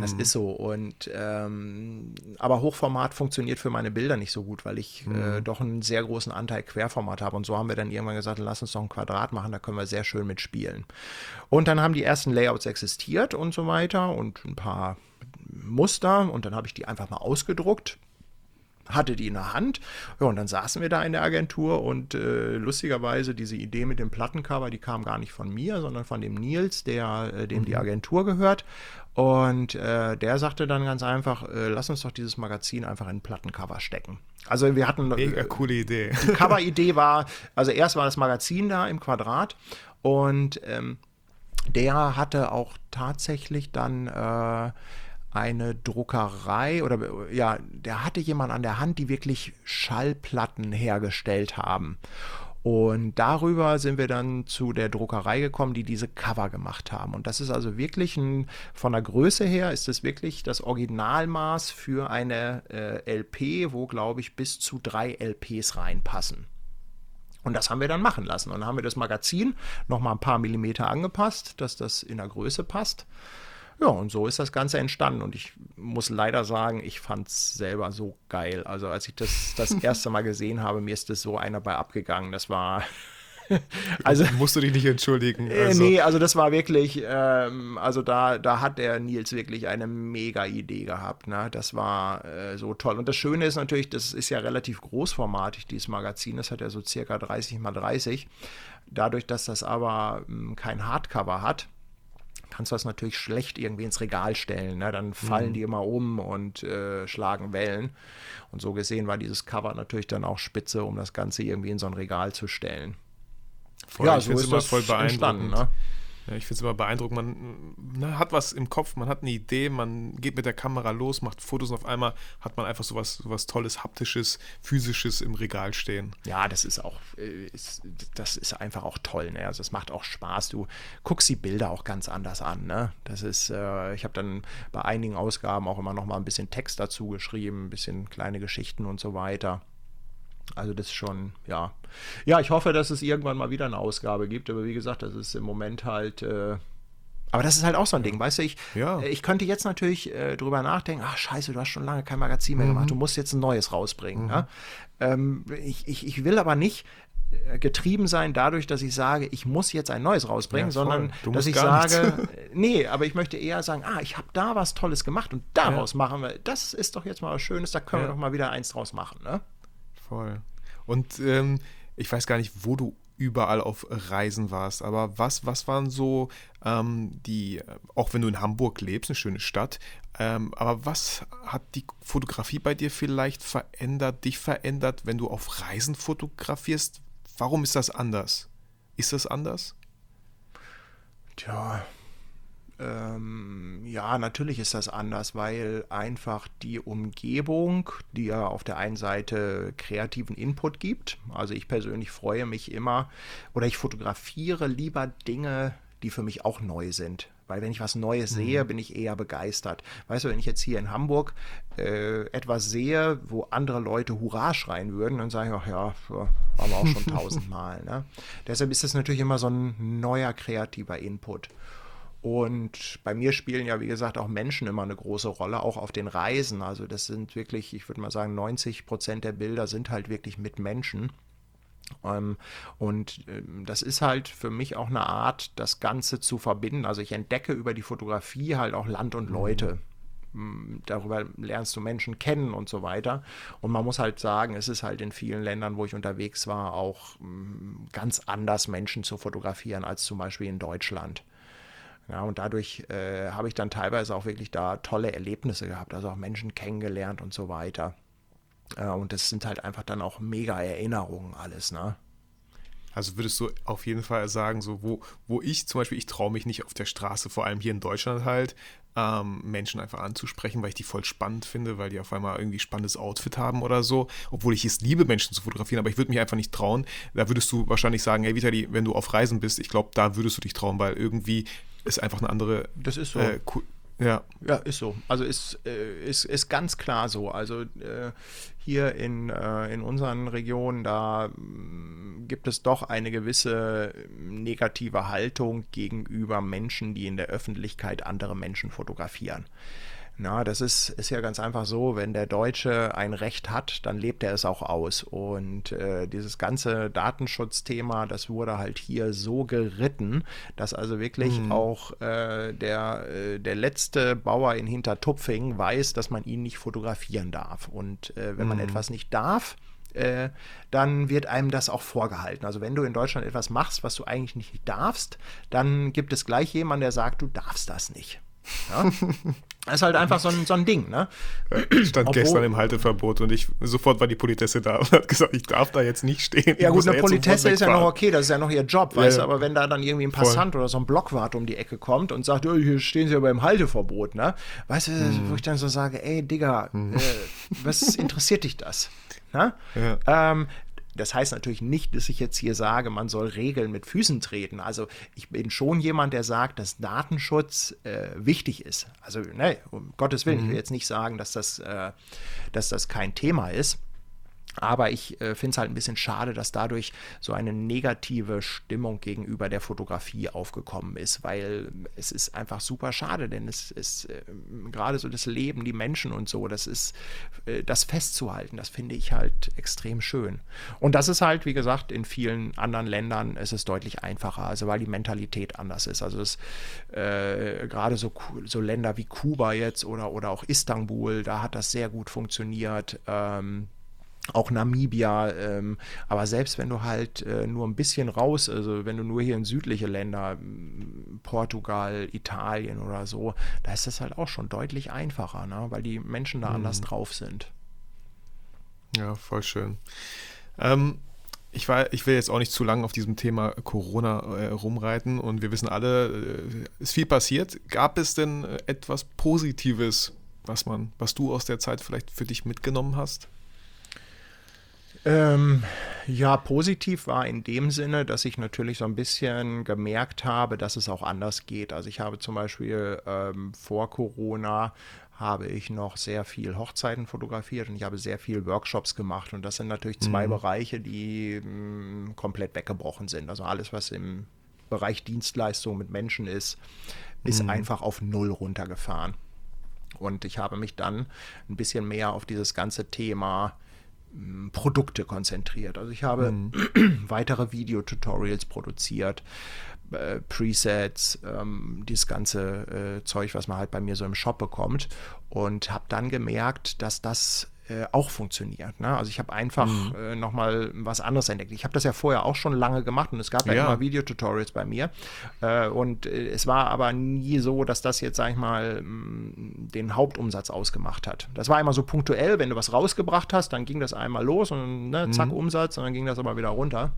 Das mhm. ist so. Und ähm, aber Hochformat funktioniert für meine Bilder nicht so gut, weil ich äh, mhm. äh, doch einen sehr großen Anteil Querformat habe. Und so haben wir dann irgendwann gesagt, lass uns doch ein Quadrat machen, da können wir sehr schön mitspielen. Und dann haben die ersten Layouts existiert und so weiter und ein paar Muster und dann habe ich die einfach mal ausgedruckt hatte die in der Hand. Ja, und dann saßen wir da in der Agentur und äh, lustigerweise diese Idee mit dem Plattencover, die kam gar nicht von mir, sondern von dem Nils, der, äh, dem mhm. die Agentur gehört. Und äh, der sagte dann ganz einfach, äh, lass uns doch dieses Magazin einfach in ein Plattencover stecken. Also wir hatten... Mega coole Idee. Die Cover-Idee war, also erst war das Magazin da im Quadrat und ähm, der hatte auch tatsächlich dann äh, eine Druckerei oder ja, der hatte jemand an der Hand, die wirklich Schallplatten hergestellt haben. Und darüber sind wir dann zu der Druckerei gekommen, die diese Cover gemacht haben. Und das ist also wirklich ein, von der Größe her ist es wirklich das Originalmaß für eine äh, LP, wo glaube ich bis zu drei LPs reinpassen. Und das haben wir dann machen lassen. Und dann haben wir das Magazin noch mal ein paar Millimeter angepasst, dass das in der Größe passt. Ja, und so ist das Ganze entstanden. Und ich muss leider sagen, ich fand es selber so geil. Also als ich das das erste Mal gesehen habe, mir ist das so einer bei abgegangen. Das war also musst du dich nicht entschuldigen. Äh, also. Nee, also das war wirklich, ähm, also da, da hat der Nils wirklich eine mega Idee gehabt. Ne? Das war äh, so toll. Und das Schöne ist natürlich, das ist ja relativ großformatig, dieses Magazin. Das hat ja so circa 30 mal 30. Dadurch, dass das aber ähm, kein Hardcover hat, kannst du das natürlich schlecht irgendwie ins Regal stellen. Ne? Dann fallen mhm. die immer um und äh, schlagen Wellen. Und so gesehen war dieses Cover natürlich dann auch spitze, um das Ganze irgendwie in so ein Regal zu stellen. Voll, ja, so ist das voll beeindruckend. Ne? Ja, ich finde es immer beeindruckend. Man na, hat was im Kopf, man hat eine Idee, man geht mit der Kamera los, macht Fotos und auf einmal hat man einfach so was, Tolles, Haptisches, Physisches im Regal stehen. Ja, das ist auch, äh, das ist einfach auch toll. Ne? Also es macht auch Spaß. Du guckst die Bilder auch ganz anders an. Ne? Das ist, äh, ich habe dann bei einigen Ausgaben auch immer noch mal ein bisschen Text dazu geschrieben, ein bisschen kleine Geschichten und so weiter. Also das ist schon, ja. Ja, ich hoffe, dass es irgendwann mal wieder eine Ausgabe gibt, aber wie gesagt, das ist im Moment halt. Äh, aber das ist halt auch so ein Ding, weißt du, ich, ja. Äh, ich könnte jetzt natürlich äh, drüber nachdenken, ach scheiße, du hast schon lange kein Magazin mehr mhm. gemacht, du musst jetzt ein neues rausbringen. Mhm. Ja? Ähm, ich, ich, ich will aber nicht äh, getrieben sein dadurch, dass ich sage, ich muss jetzt ein neues rausbringen, ja, sondern dass ich sage, nee, aber ich möchte eher sagen, ah, ich habe da was Tolles gemacht und daraus ja. machen wir, das ist doch jetzt mal was Schönes, da können ja. wir doch mal wieder eins draus machen. Ne? Voll. Und ähm, ich weiß gar nicht, wo du überall auf Reisen warst. Aber was, was waren so ähm, die, auch wenn du in Hamburg lebst, eine schöne Stadt, ähm, aber was hat die Fotografie bei dir vielleicht verändert, dich verändert, wenn du auf Reisen fotografierst? Warum ist das anders? Ist das anders? Tja, ähm, ja, natürlich ist das anders, weil einfach die Umgebung, die ja auf der einen Seite kreativen Input gibt. Also ich persönlich freue mich immer oder ich fotografiere lieber Dinge, die für mich auch neu sind. Weil wenn ich was Neues mhm. sehe, bin ich eher begeistert. Weißt du, wenn ich jetzt hier in Hamburg äh, etwas sehe, wo andere Leute Hurra schreien würden, dann sage ich, ach ja, waren wir auch schon tausendmal. Ne? Deshalb ist es natürlich immer so ein neuer kreativer Input. Und bei mir spielen ja, wie gesagt, auch Menschen immer eine große Rolle, auch auf den Reisen. Also das sind wirklich, ich würde mal sagen, 90 Prozent der Bilder sind halt wirklich mit Menschen. Ähm, und ähm, das ist halt für mich auch eine Art, das Ganze zu verbinden. Also ich entdecke über die Fotografie halt auch Land und Leute. Mhm. Darüber lernst du Menschen kennen und so weiter. Und man muss halt sagen, es ist halt in vielen Ländern, wo ich unterwegs war, auch mm, ganz anders Menschen zu fotografieren als zum Beispiel in Deutschland. Ja, und dadurch äh, habe ich dann teilweise auch wirklich da tolle Erlebnisse gehabt, also auch Menschen kennengelernt und so weiter. Äh, und das sind halt einfach dann auch mega Erinnerungen alles, ne? Also würdest du auf jeden Fall sagen, so wo, wo ich zum Beispiel, ich traue mich nicht auf der Straße, vor allem hier in Deutschland halt, ähm, Menschen einfach anzusprechen, weil ich die voll spannend finde, weil die auf einmal irgendwie spannendes Outfit haben oder so. Obwohl ich es liebe, Menschen zu fotografieren, aber ich würde mich einfach nicht trauen. Da würdest du wahrscheinlich sagen, hey Vitali, wenn du auf Reisen bist, ich glaube, da würdest du dich trauen, weil irgendwie ist einfach eine andere. Das ist so. Äh, ja. Ja, ist so. Also ist, äh, ist, ist ganz klar so. Also äh, hier in, äh, in unseren Regionen, da mm, gibt es doch eine gewisse negative Haltung gegenüber Menschen, die in der Öffentlichkeit andere Menschen fotografieren. Na, das ist, ist ja ganz einfach so, wenn der Deutsche ein Recht hat, dann lebt er es auch aus. Und äh, dieses ganze Datenschutzthema, das wurde halt hier so geritten, dass also wirklich mhm. auch äh, der, äh, der letzte Bauer in Hintertupfing weiß, dass man ihn nicht fotografieren darf. Und äh, wenn mhm. man etwas nicht darf, äh, dann wird einem das auch vorgehalten. Also wenn du in Deutschland etwas machst, was du eigentlich nicht darfst, dann gibt es gleich jemanden, der sagt, du darfst das nicht. Ja? Das ist halt einfach so ein, so ein Ding, ne? Ich stand Obwohl, gestern im Halteverbot und ich sofort war die Politesse da und hat gesagt, ich darf da jetzt nicht stehen. Ja, gut, eine Politesse ist ja noch okay, das ist ja noch ihr Job, ja, weißt du, aber wenn da dann irgendwie ein Passant voll. oder so ein Blockwart um die Ecke kommt und sagt, oh, hier stehen sie ja beim Halteverbot, ne? Weißt du, hm. wo ich dann so sage, ey, Digga, hm. äh, was interessiert dich das? Ne? Ja. Ähm, das heißt natürlich nicht, dass ich jetzt hier sage, man soll Regeln mit Füßen treten. Also ich bin schon jemand, der sagt, dass Datenschutz äh, wichtig ist. Also ne, um Gottes Willen, mhm. ich will jetzt nicht sagen, dass das, äh, dass das kein Thema ist. Aber ich äh, finde es halt ein bisschen schade, dass dadurch so eine negative Stimmung gegenüber der Fotografie aufgekommen ist, weil es ist einfach super schade, denn es ist äh, gerade so das Leben, die Menschen und so, das ist äh, das festzuhalten, das finde ich halt extrem schön. Und das ist halt, wie gesagt, in vielen anderen Ländern ist es deutlich einfacher, also weil die Mentalität anders ist. Also es äh, gerade so, so Länder wie Kuba jetzt oder, oder auch Istanbul, da hat das sehr gut funktioniert. Ähm, auch Namibia, ähm, aber selbst wenn du halt äh, nur ein bisschen raus, also wenn du nur hier in südliche Länder, Portugal, Italien oder so, da ist das halt auch schon deutlich einfacher, ne? weil die Menschen da mhm. anders drauf sind. Ja, voll schön. Ähm, ich, war, ich will jetzt auch nicht zu lange auf diesem Thema Corona äh, rumreiten und wir wissen alle, äh, ist viel passiert. Gab es denn äh, etwas Positives, was man, was du aus der Zeit vielleicht für dich mitgenommen hast? Ähm, ja, positiv war in dem Sinne, dass ich natürlich so ein bisschen gemerkt habe, dass es auch anders geht. Also ich habe zum Beispiel ähm, vor Corona habe ich noch sehr viel Hochzeiten fotografiert und ich habe sehr viel Workshops gemacht und das sind natürlich zwei mhm. Bereiche, die mh, mm, komplett weggebrochen sind. Also alles, was im Bereich Dienstleistung mit Menschen ist, ist mhm. einfach auf Null runtergefahren. Und ich habe mich dann ein bisschen mehr auf dieses ganze Thema Produkte konzentriert. Also ich habe mhm. weitere Videotutorials produziert, äh, Presets, ähm, dieses ganze äh, Zeug, was man halt bei mir so im Shop bekommt und habe dann gemerkt, dass das äh, auch funktioniert. Ne? Also ich habe einfach mhm. äh, nochmal was anderes entdeckt. Ich habe das ja vorher auch schon lange gemacht und es gab ja, ja immer Videotutorials bei mir. Äh, und äh, es war aber nie so, dass das jetzt, sag ich mal, mm, den Hauptumsatz ausgemacht hat. Das war immer so punktuell, wenn du was rausgebracht hast, dann ging das einmal los und ne, zack, mhm. Umsatz und dann ging das aber wieder runter.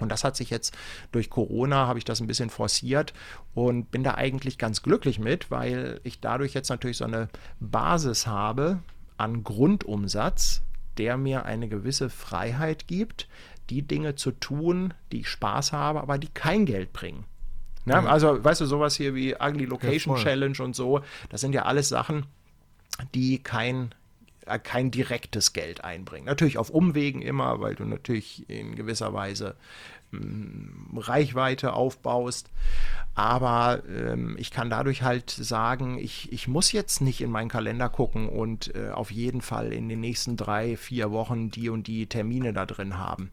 Und das hat sich jetzt durch Corona, habe ich das ein bisschen forciert und bin da eigentlich ganz glücklich mit, weil ich dadurch jetzt natürlich so eine Basis habe, an Grundumsatz, der mir eine gewisse Freiheit gibt, die Dinge zu tun, die ich Spaß habe, aber die kein Geld bringen. Ne? Ja. Also, weißt du, sowas hier wie Ugly Location ja, Challenge und so, das sind ja alles Sachen, die kein kein direktes Geld einbringen. Natürlich auf Umwegen immer, weil du natürlich in gewisser Weise hm, Reichweite aufbaust. Aber ähm, ich kann dadurch halt sagen, ich, ich muss jetzt nicht in meinen Kalender gucken und äh, auf jeden Fall in den nächsten drei, vier Wochen die und die Termine da drin haben.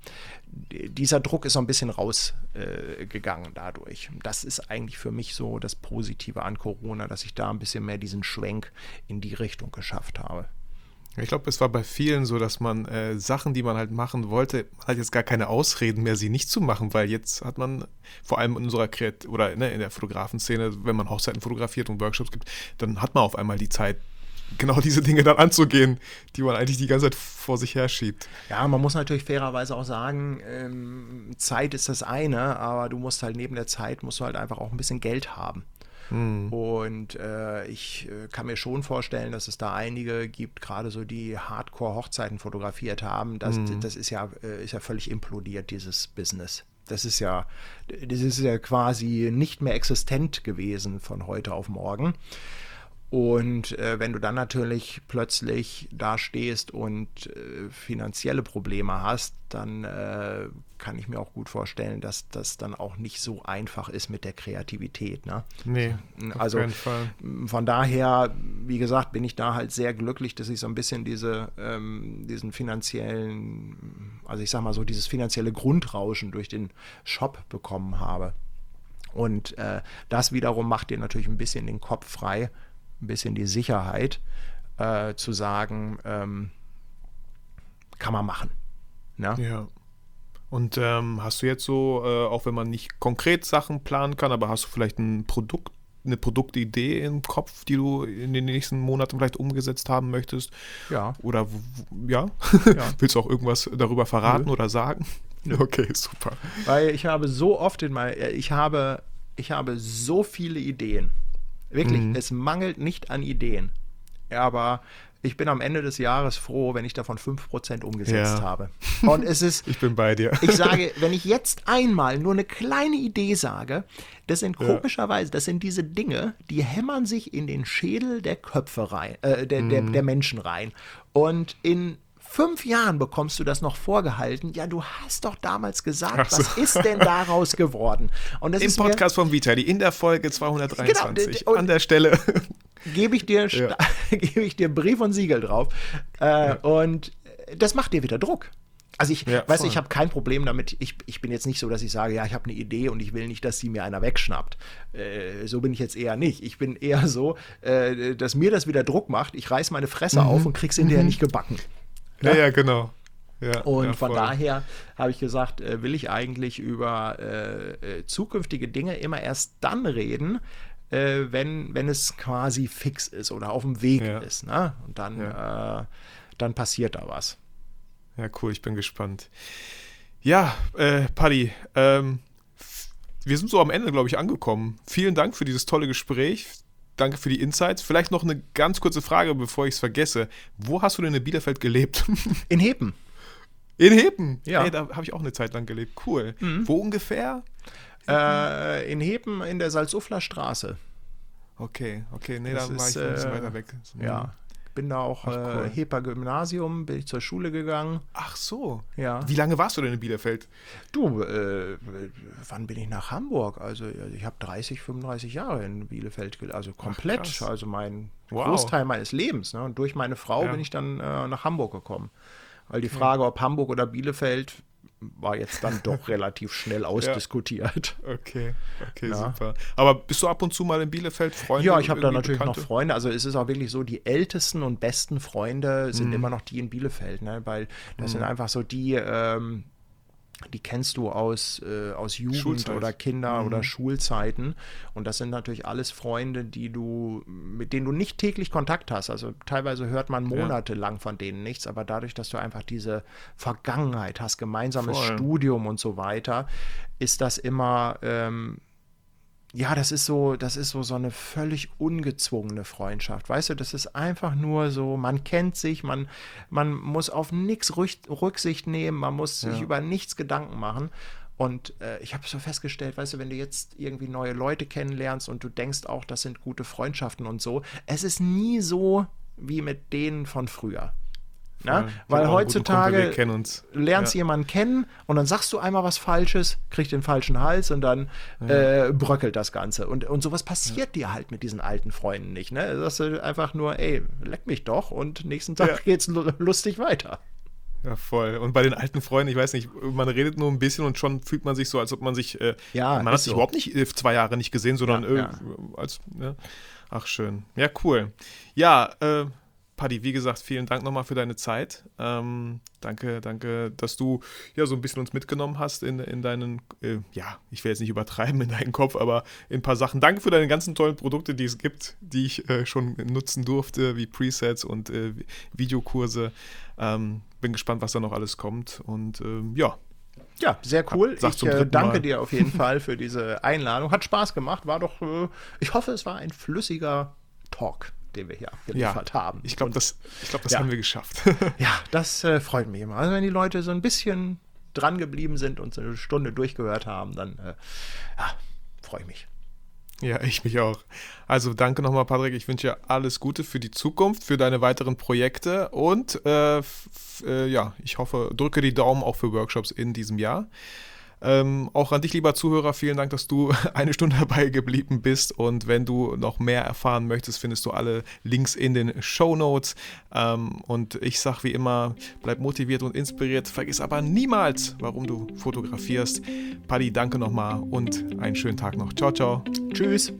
Dieser Druck ist so ein bisschen rausgegangen äh, dadurch. Das ist eigentlich für mich so das Positive an Corona, dass ich da ein bisschen mehr diesen Schwenk in die Richtung geschafft habe. Ich glaube, es war bei vielen so, dass man äh, Sachen, die man halt machen wollte, hat jetzt gar keine Ausreden mehr, sie nicht zu machen, weil jetzt hat man vor allem in unserer Kreat oder ne, in der Fotografenszene, wenn man Hochzeiten fotografiert und Workshops gibt, dann hat man auf einmal die Zeit, genau diese Dinge dann anzugehen, die man eigentlich die ganze Zeit vor sich her schiebt. Ja, man muss natürlich fairerweise auch sagen, ähm, Zeit ist das eine, aber du musst halt neben der Zeit, musst du halt einfach auch ein bisschen Geld haben. Mhm. Und äh, ich äh, kann mir schon vorstellen, dass es da einige gibt, gerade so die Hardcore-Hochzeiten fotografiert haben. Das, mhm. das ist, ja, äh, ist ja völlig implodiert, dieses Business. Das ist ja, das ist ja quasi nicht mehr existent gewesen von heute auf morgen. Und äh, wenn du dann natürlich plötzlich da stehst und äh, finanzielle Probleme hast, dann äh, kann ich mir auch gut vorstellen, dass das dann auch nicht so einfach ist mit der Kreativität. Ne? Nee, also von daher, wie gesagt, bin ich da halt sehr glücklich, dass ich so ein bisschen diese, ähm, diesen finanziellen, also ich sag mal so, dieses finanzielle Grundrauschen durch den Shop bekommen habe. Und äh, das wiederum macht dir natürlich ein bisschen den Kopf frei, ein bisschen die Sicherheit äh, zu sagen, ähm, kann man machen. Ne? Ja. Und ähm, hast du jetzt so, äh, auch wenn man nicht konkret Sachen planen kann, aber hast du vielleicht ein Produkt, eine Produktidee im Kopf, die du in den nächsten Monaten vielleicht umgesetzt haben möchtest? Ja. Oder ja? ja. Willst du auch irgendwas darüber verraten Nö. oder sagen? Nö. Okay, super. Weil ich habe so oft in meinem, äh, ich habe, ich habe so viele Ideen. Wirklich, mhm. es mangelt nicht an Ideen. Aber ich bin am Ende des Jahres froh, wenn ich davon 5% umgesetzt ja. habe. Und es ist. ich bin bei dir. ich sage, wenn ich jetzt einmal nur eine kleine Idee sage, das sind komischerweise, das sind diese Dinge, die hämmern sich in den Schädel der Köpfe rein, äh, der, mhm. der, der Menschen rein. Und in fünf Jahren bekommst du das noch vorgehalten. Ja, du hast doch damals gesagt, so. was ist denn daraus geworden? Und das Im Podcast von Vitali, in der Folge 223, genau, an der Stelle. Gebe ich, dir, ja. gebe ich dir Brief und Siegel drauf. Äh, ja. Und das macht dir wieder Druck. Also ich ja, weiß, ich habe kein Problem damit. Ich, ich bin jetzt nicht so, dass ich sage, ja, ich habe eine Idee und ich will nicht, dass sie mir einer wegschnappt. Äh, so bin ich jetzt eher nicht. Ich bin eher so, äh, dass mir das wieder Druck macht. Ich reiß meine Fresse mhm. auf und krieg's hinterher mhm. nicht gebacken. Ja, ja, genau. Ja, und ja, von daher habe ich gesagt, äh, will ich eigentlich über äh, äh, zukünftige Dinge immer erst dann reden, äh, wenn, wenn es quasi fix ist oder auf dem Weg ja. ist. Ne? Und dann, äh, dann passiert da was. Ja, cool, ich bin gespannt. Ja, äh, Paddy, ähm, wir sind so am Ende, glaube ich, angekommen. Vielen Dank für dieses tolle Gespräch danke für die Insights. Vielleicht noch eine ganz kurze Frage, bevor ich es vergesse. Wo hast du denn in Bielefeld gelebt? In Hepen. In Hepen? Ja. Hey, da habe ich auch eine Zeit lang gelebt. Cool. Mhm. Wo ungefähr? Äh, in Hepen in der Salzufler Straße. Okay, okay. Nee, das da war ich ein bisschen äh, weiter weg. Ja, bin da auch Ach, cool. äh, Heper Gymnasium, bin ich zur Schule gegangen. Ach so. Ja. Wie lange warst du denn in Bielefeld? Du, äh, wann bin ich nach Hamburg? Also ich habe 30, 35 Jahre in Bielefeld, also komplett, Ach, also mein wow. Großteil meines Lebens. Ne? Und durch meine Frau ja. bin ich dann äh, nach Hamburg gekommen. weil die Frage, ob Hamburg oder Bielefeld, war jetzt dann doch relativ schnell ausdiskutiert. Ja. Okay, okay, ja. super. Aber bist du ab und zu mal in Bielefeld Freunde? Ja, ich habe da natürlich Bekannte? noch Freunde. Also es ist auch wirklich so, die ältesten und besten Freunde sind mhm. immer noch die in Bielefeld, ne? weil das mhm. sind einfach so die, ähm, die kennst du aus, äh, aus Jugend Schulzeit. oder Kinder- mhm. oder Schulzeiten. Und das sind natürlich alles Freunde, die du, mit denen du nicht täglich Kontakt hast. Also teilweise hört man monatelang ja. von denen nichts, aber dadurch, dass du einfach diese Vergangenheit hast, gemeinsames Voll. Studium und so weiter, ist das immer ähm, ja, das ist so, das ist so so eine völlig ungezwungene Freundschaft. Weißt du, das ist einfach nur so, man kennt sich, man, man muss auf nichts Rücksicht nehmen, man muss sich ja. über nichts Gedanken machen. Und äh, ich habe so festgestellt, weißt du, wenn du jetzt irgendwie neue Leute kennenlernst und du denkst auch, das sind gute Freundschaften und so, es ist nie so wie mit denen von früher. Na? Weil heutzutage lernst ja. jemanden kennen und dann sagst du einmal was Falsches, kriegst den falschen Hals und dann ja. äh, bröckelt das Ganze. Und, und sowas passiert ja. dir halt mit diesen alten Freunden nicht. Ne? Das ist einfach nur, ey, leck mich doch und nächsten Tag ja. geht's lustig weiter. Ja, voll. Und bei den alten Freunden, ich weiß nicht, man redet nur ein bisschen und schon fühlt man sich so, als ob man sich, äh, ja, man hat sich so. überhaupt nicht äh, zwei Jahre nicht gesehen, sondern ja, äh, als, ja. ach schön. Ja, cool. Ja, äh, Paddy, wie gesagt, vielen Dank nochmal für deine Zeit. Ähm, danke, danke, dass du ja so ein bisschen uns mitgenommen hast in, in deinen, äh, ja, ich will jetzt nicht übertreiben in deinen Kopf, aber in ein paar Sachen. Danke für deine ganzen tollen Produkte, die es gibt, die ich äh, schon nutzen durfte, wie Presets und äh, Videokurse. Ähm, bin gespannt, was da noch alles kommt. Und ähm, ja, ja, sehr cool. ich äh, danke Mal. dir auf jeden Fall für diese Einladung. Hat Spaß gemacht. War doch, äh, ich hoffe, es war ein flüssiger Talk den wir hier abgeliefert ja, haben. Ich glaube, das, ich glaub, das ja. haben wir geschafft. ja, das äh, freut mich immer. Also wenn die Leute so ein bisschen dran geblieben sind und so eine Stunde durchgehört haben, dann äh, ja, freue ich mich. Ja, ich mich auch. Also danke nochmal, Patrick. Ich wünsche dir alles Gute für die Zukunft, für deine weiteren Projekte und äh, äh, ja, ich hoffe, drücke die Daumen auch für Workshops in diesem Jahr. Ähm, auch an dich, lieber Zuhörer, vielen Dank, dass du eine Stunde dabei geblieben bist. Und wenn du noch mehr erfahren möchtest, findest du alle Links in den Show Notes. Ähm, und ich sage wie immer, bleib motiviert und inspiriert. Vergiss aber niemals, warum du fotografierst. Paddy, danke nochmal und einen schönen Tag noch. Ciao, ciao. Tschüss.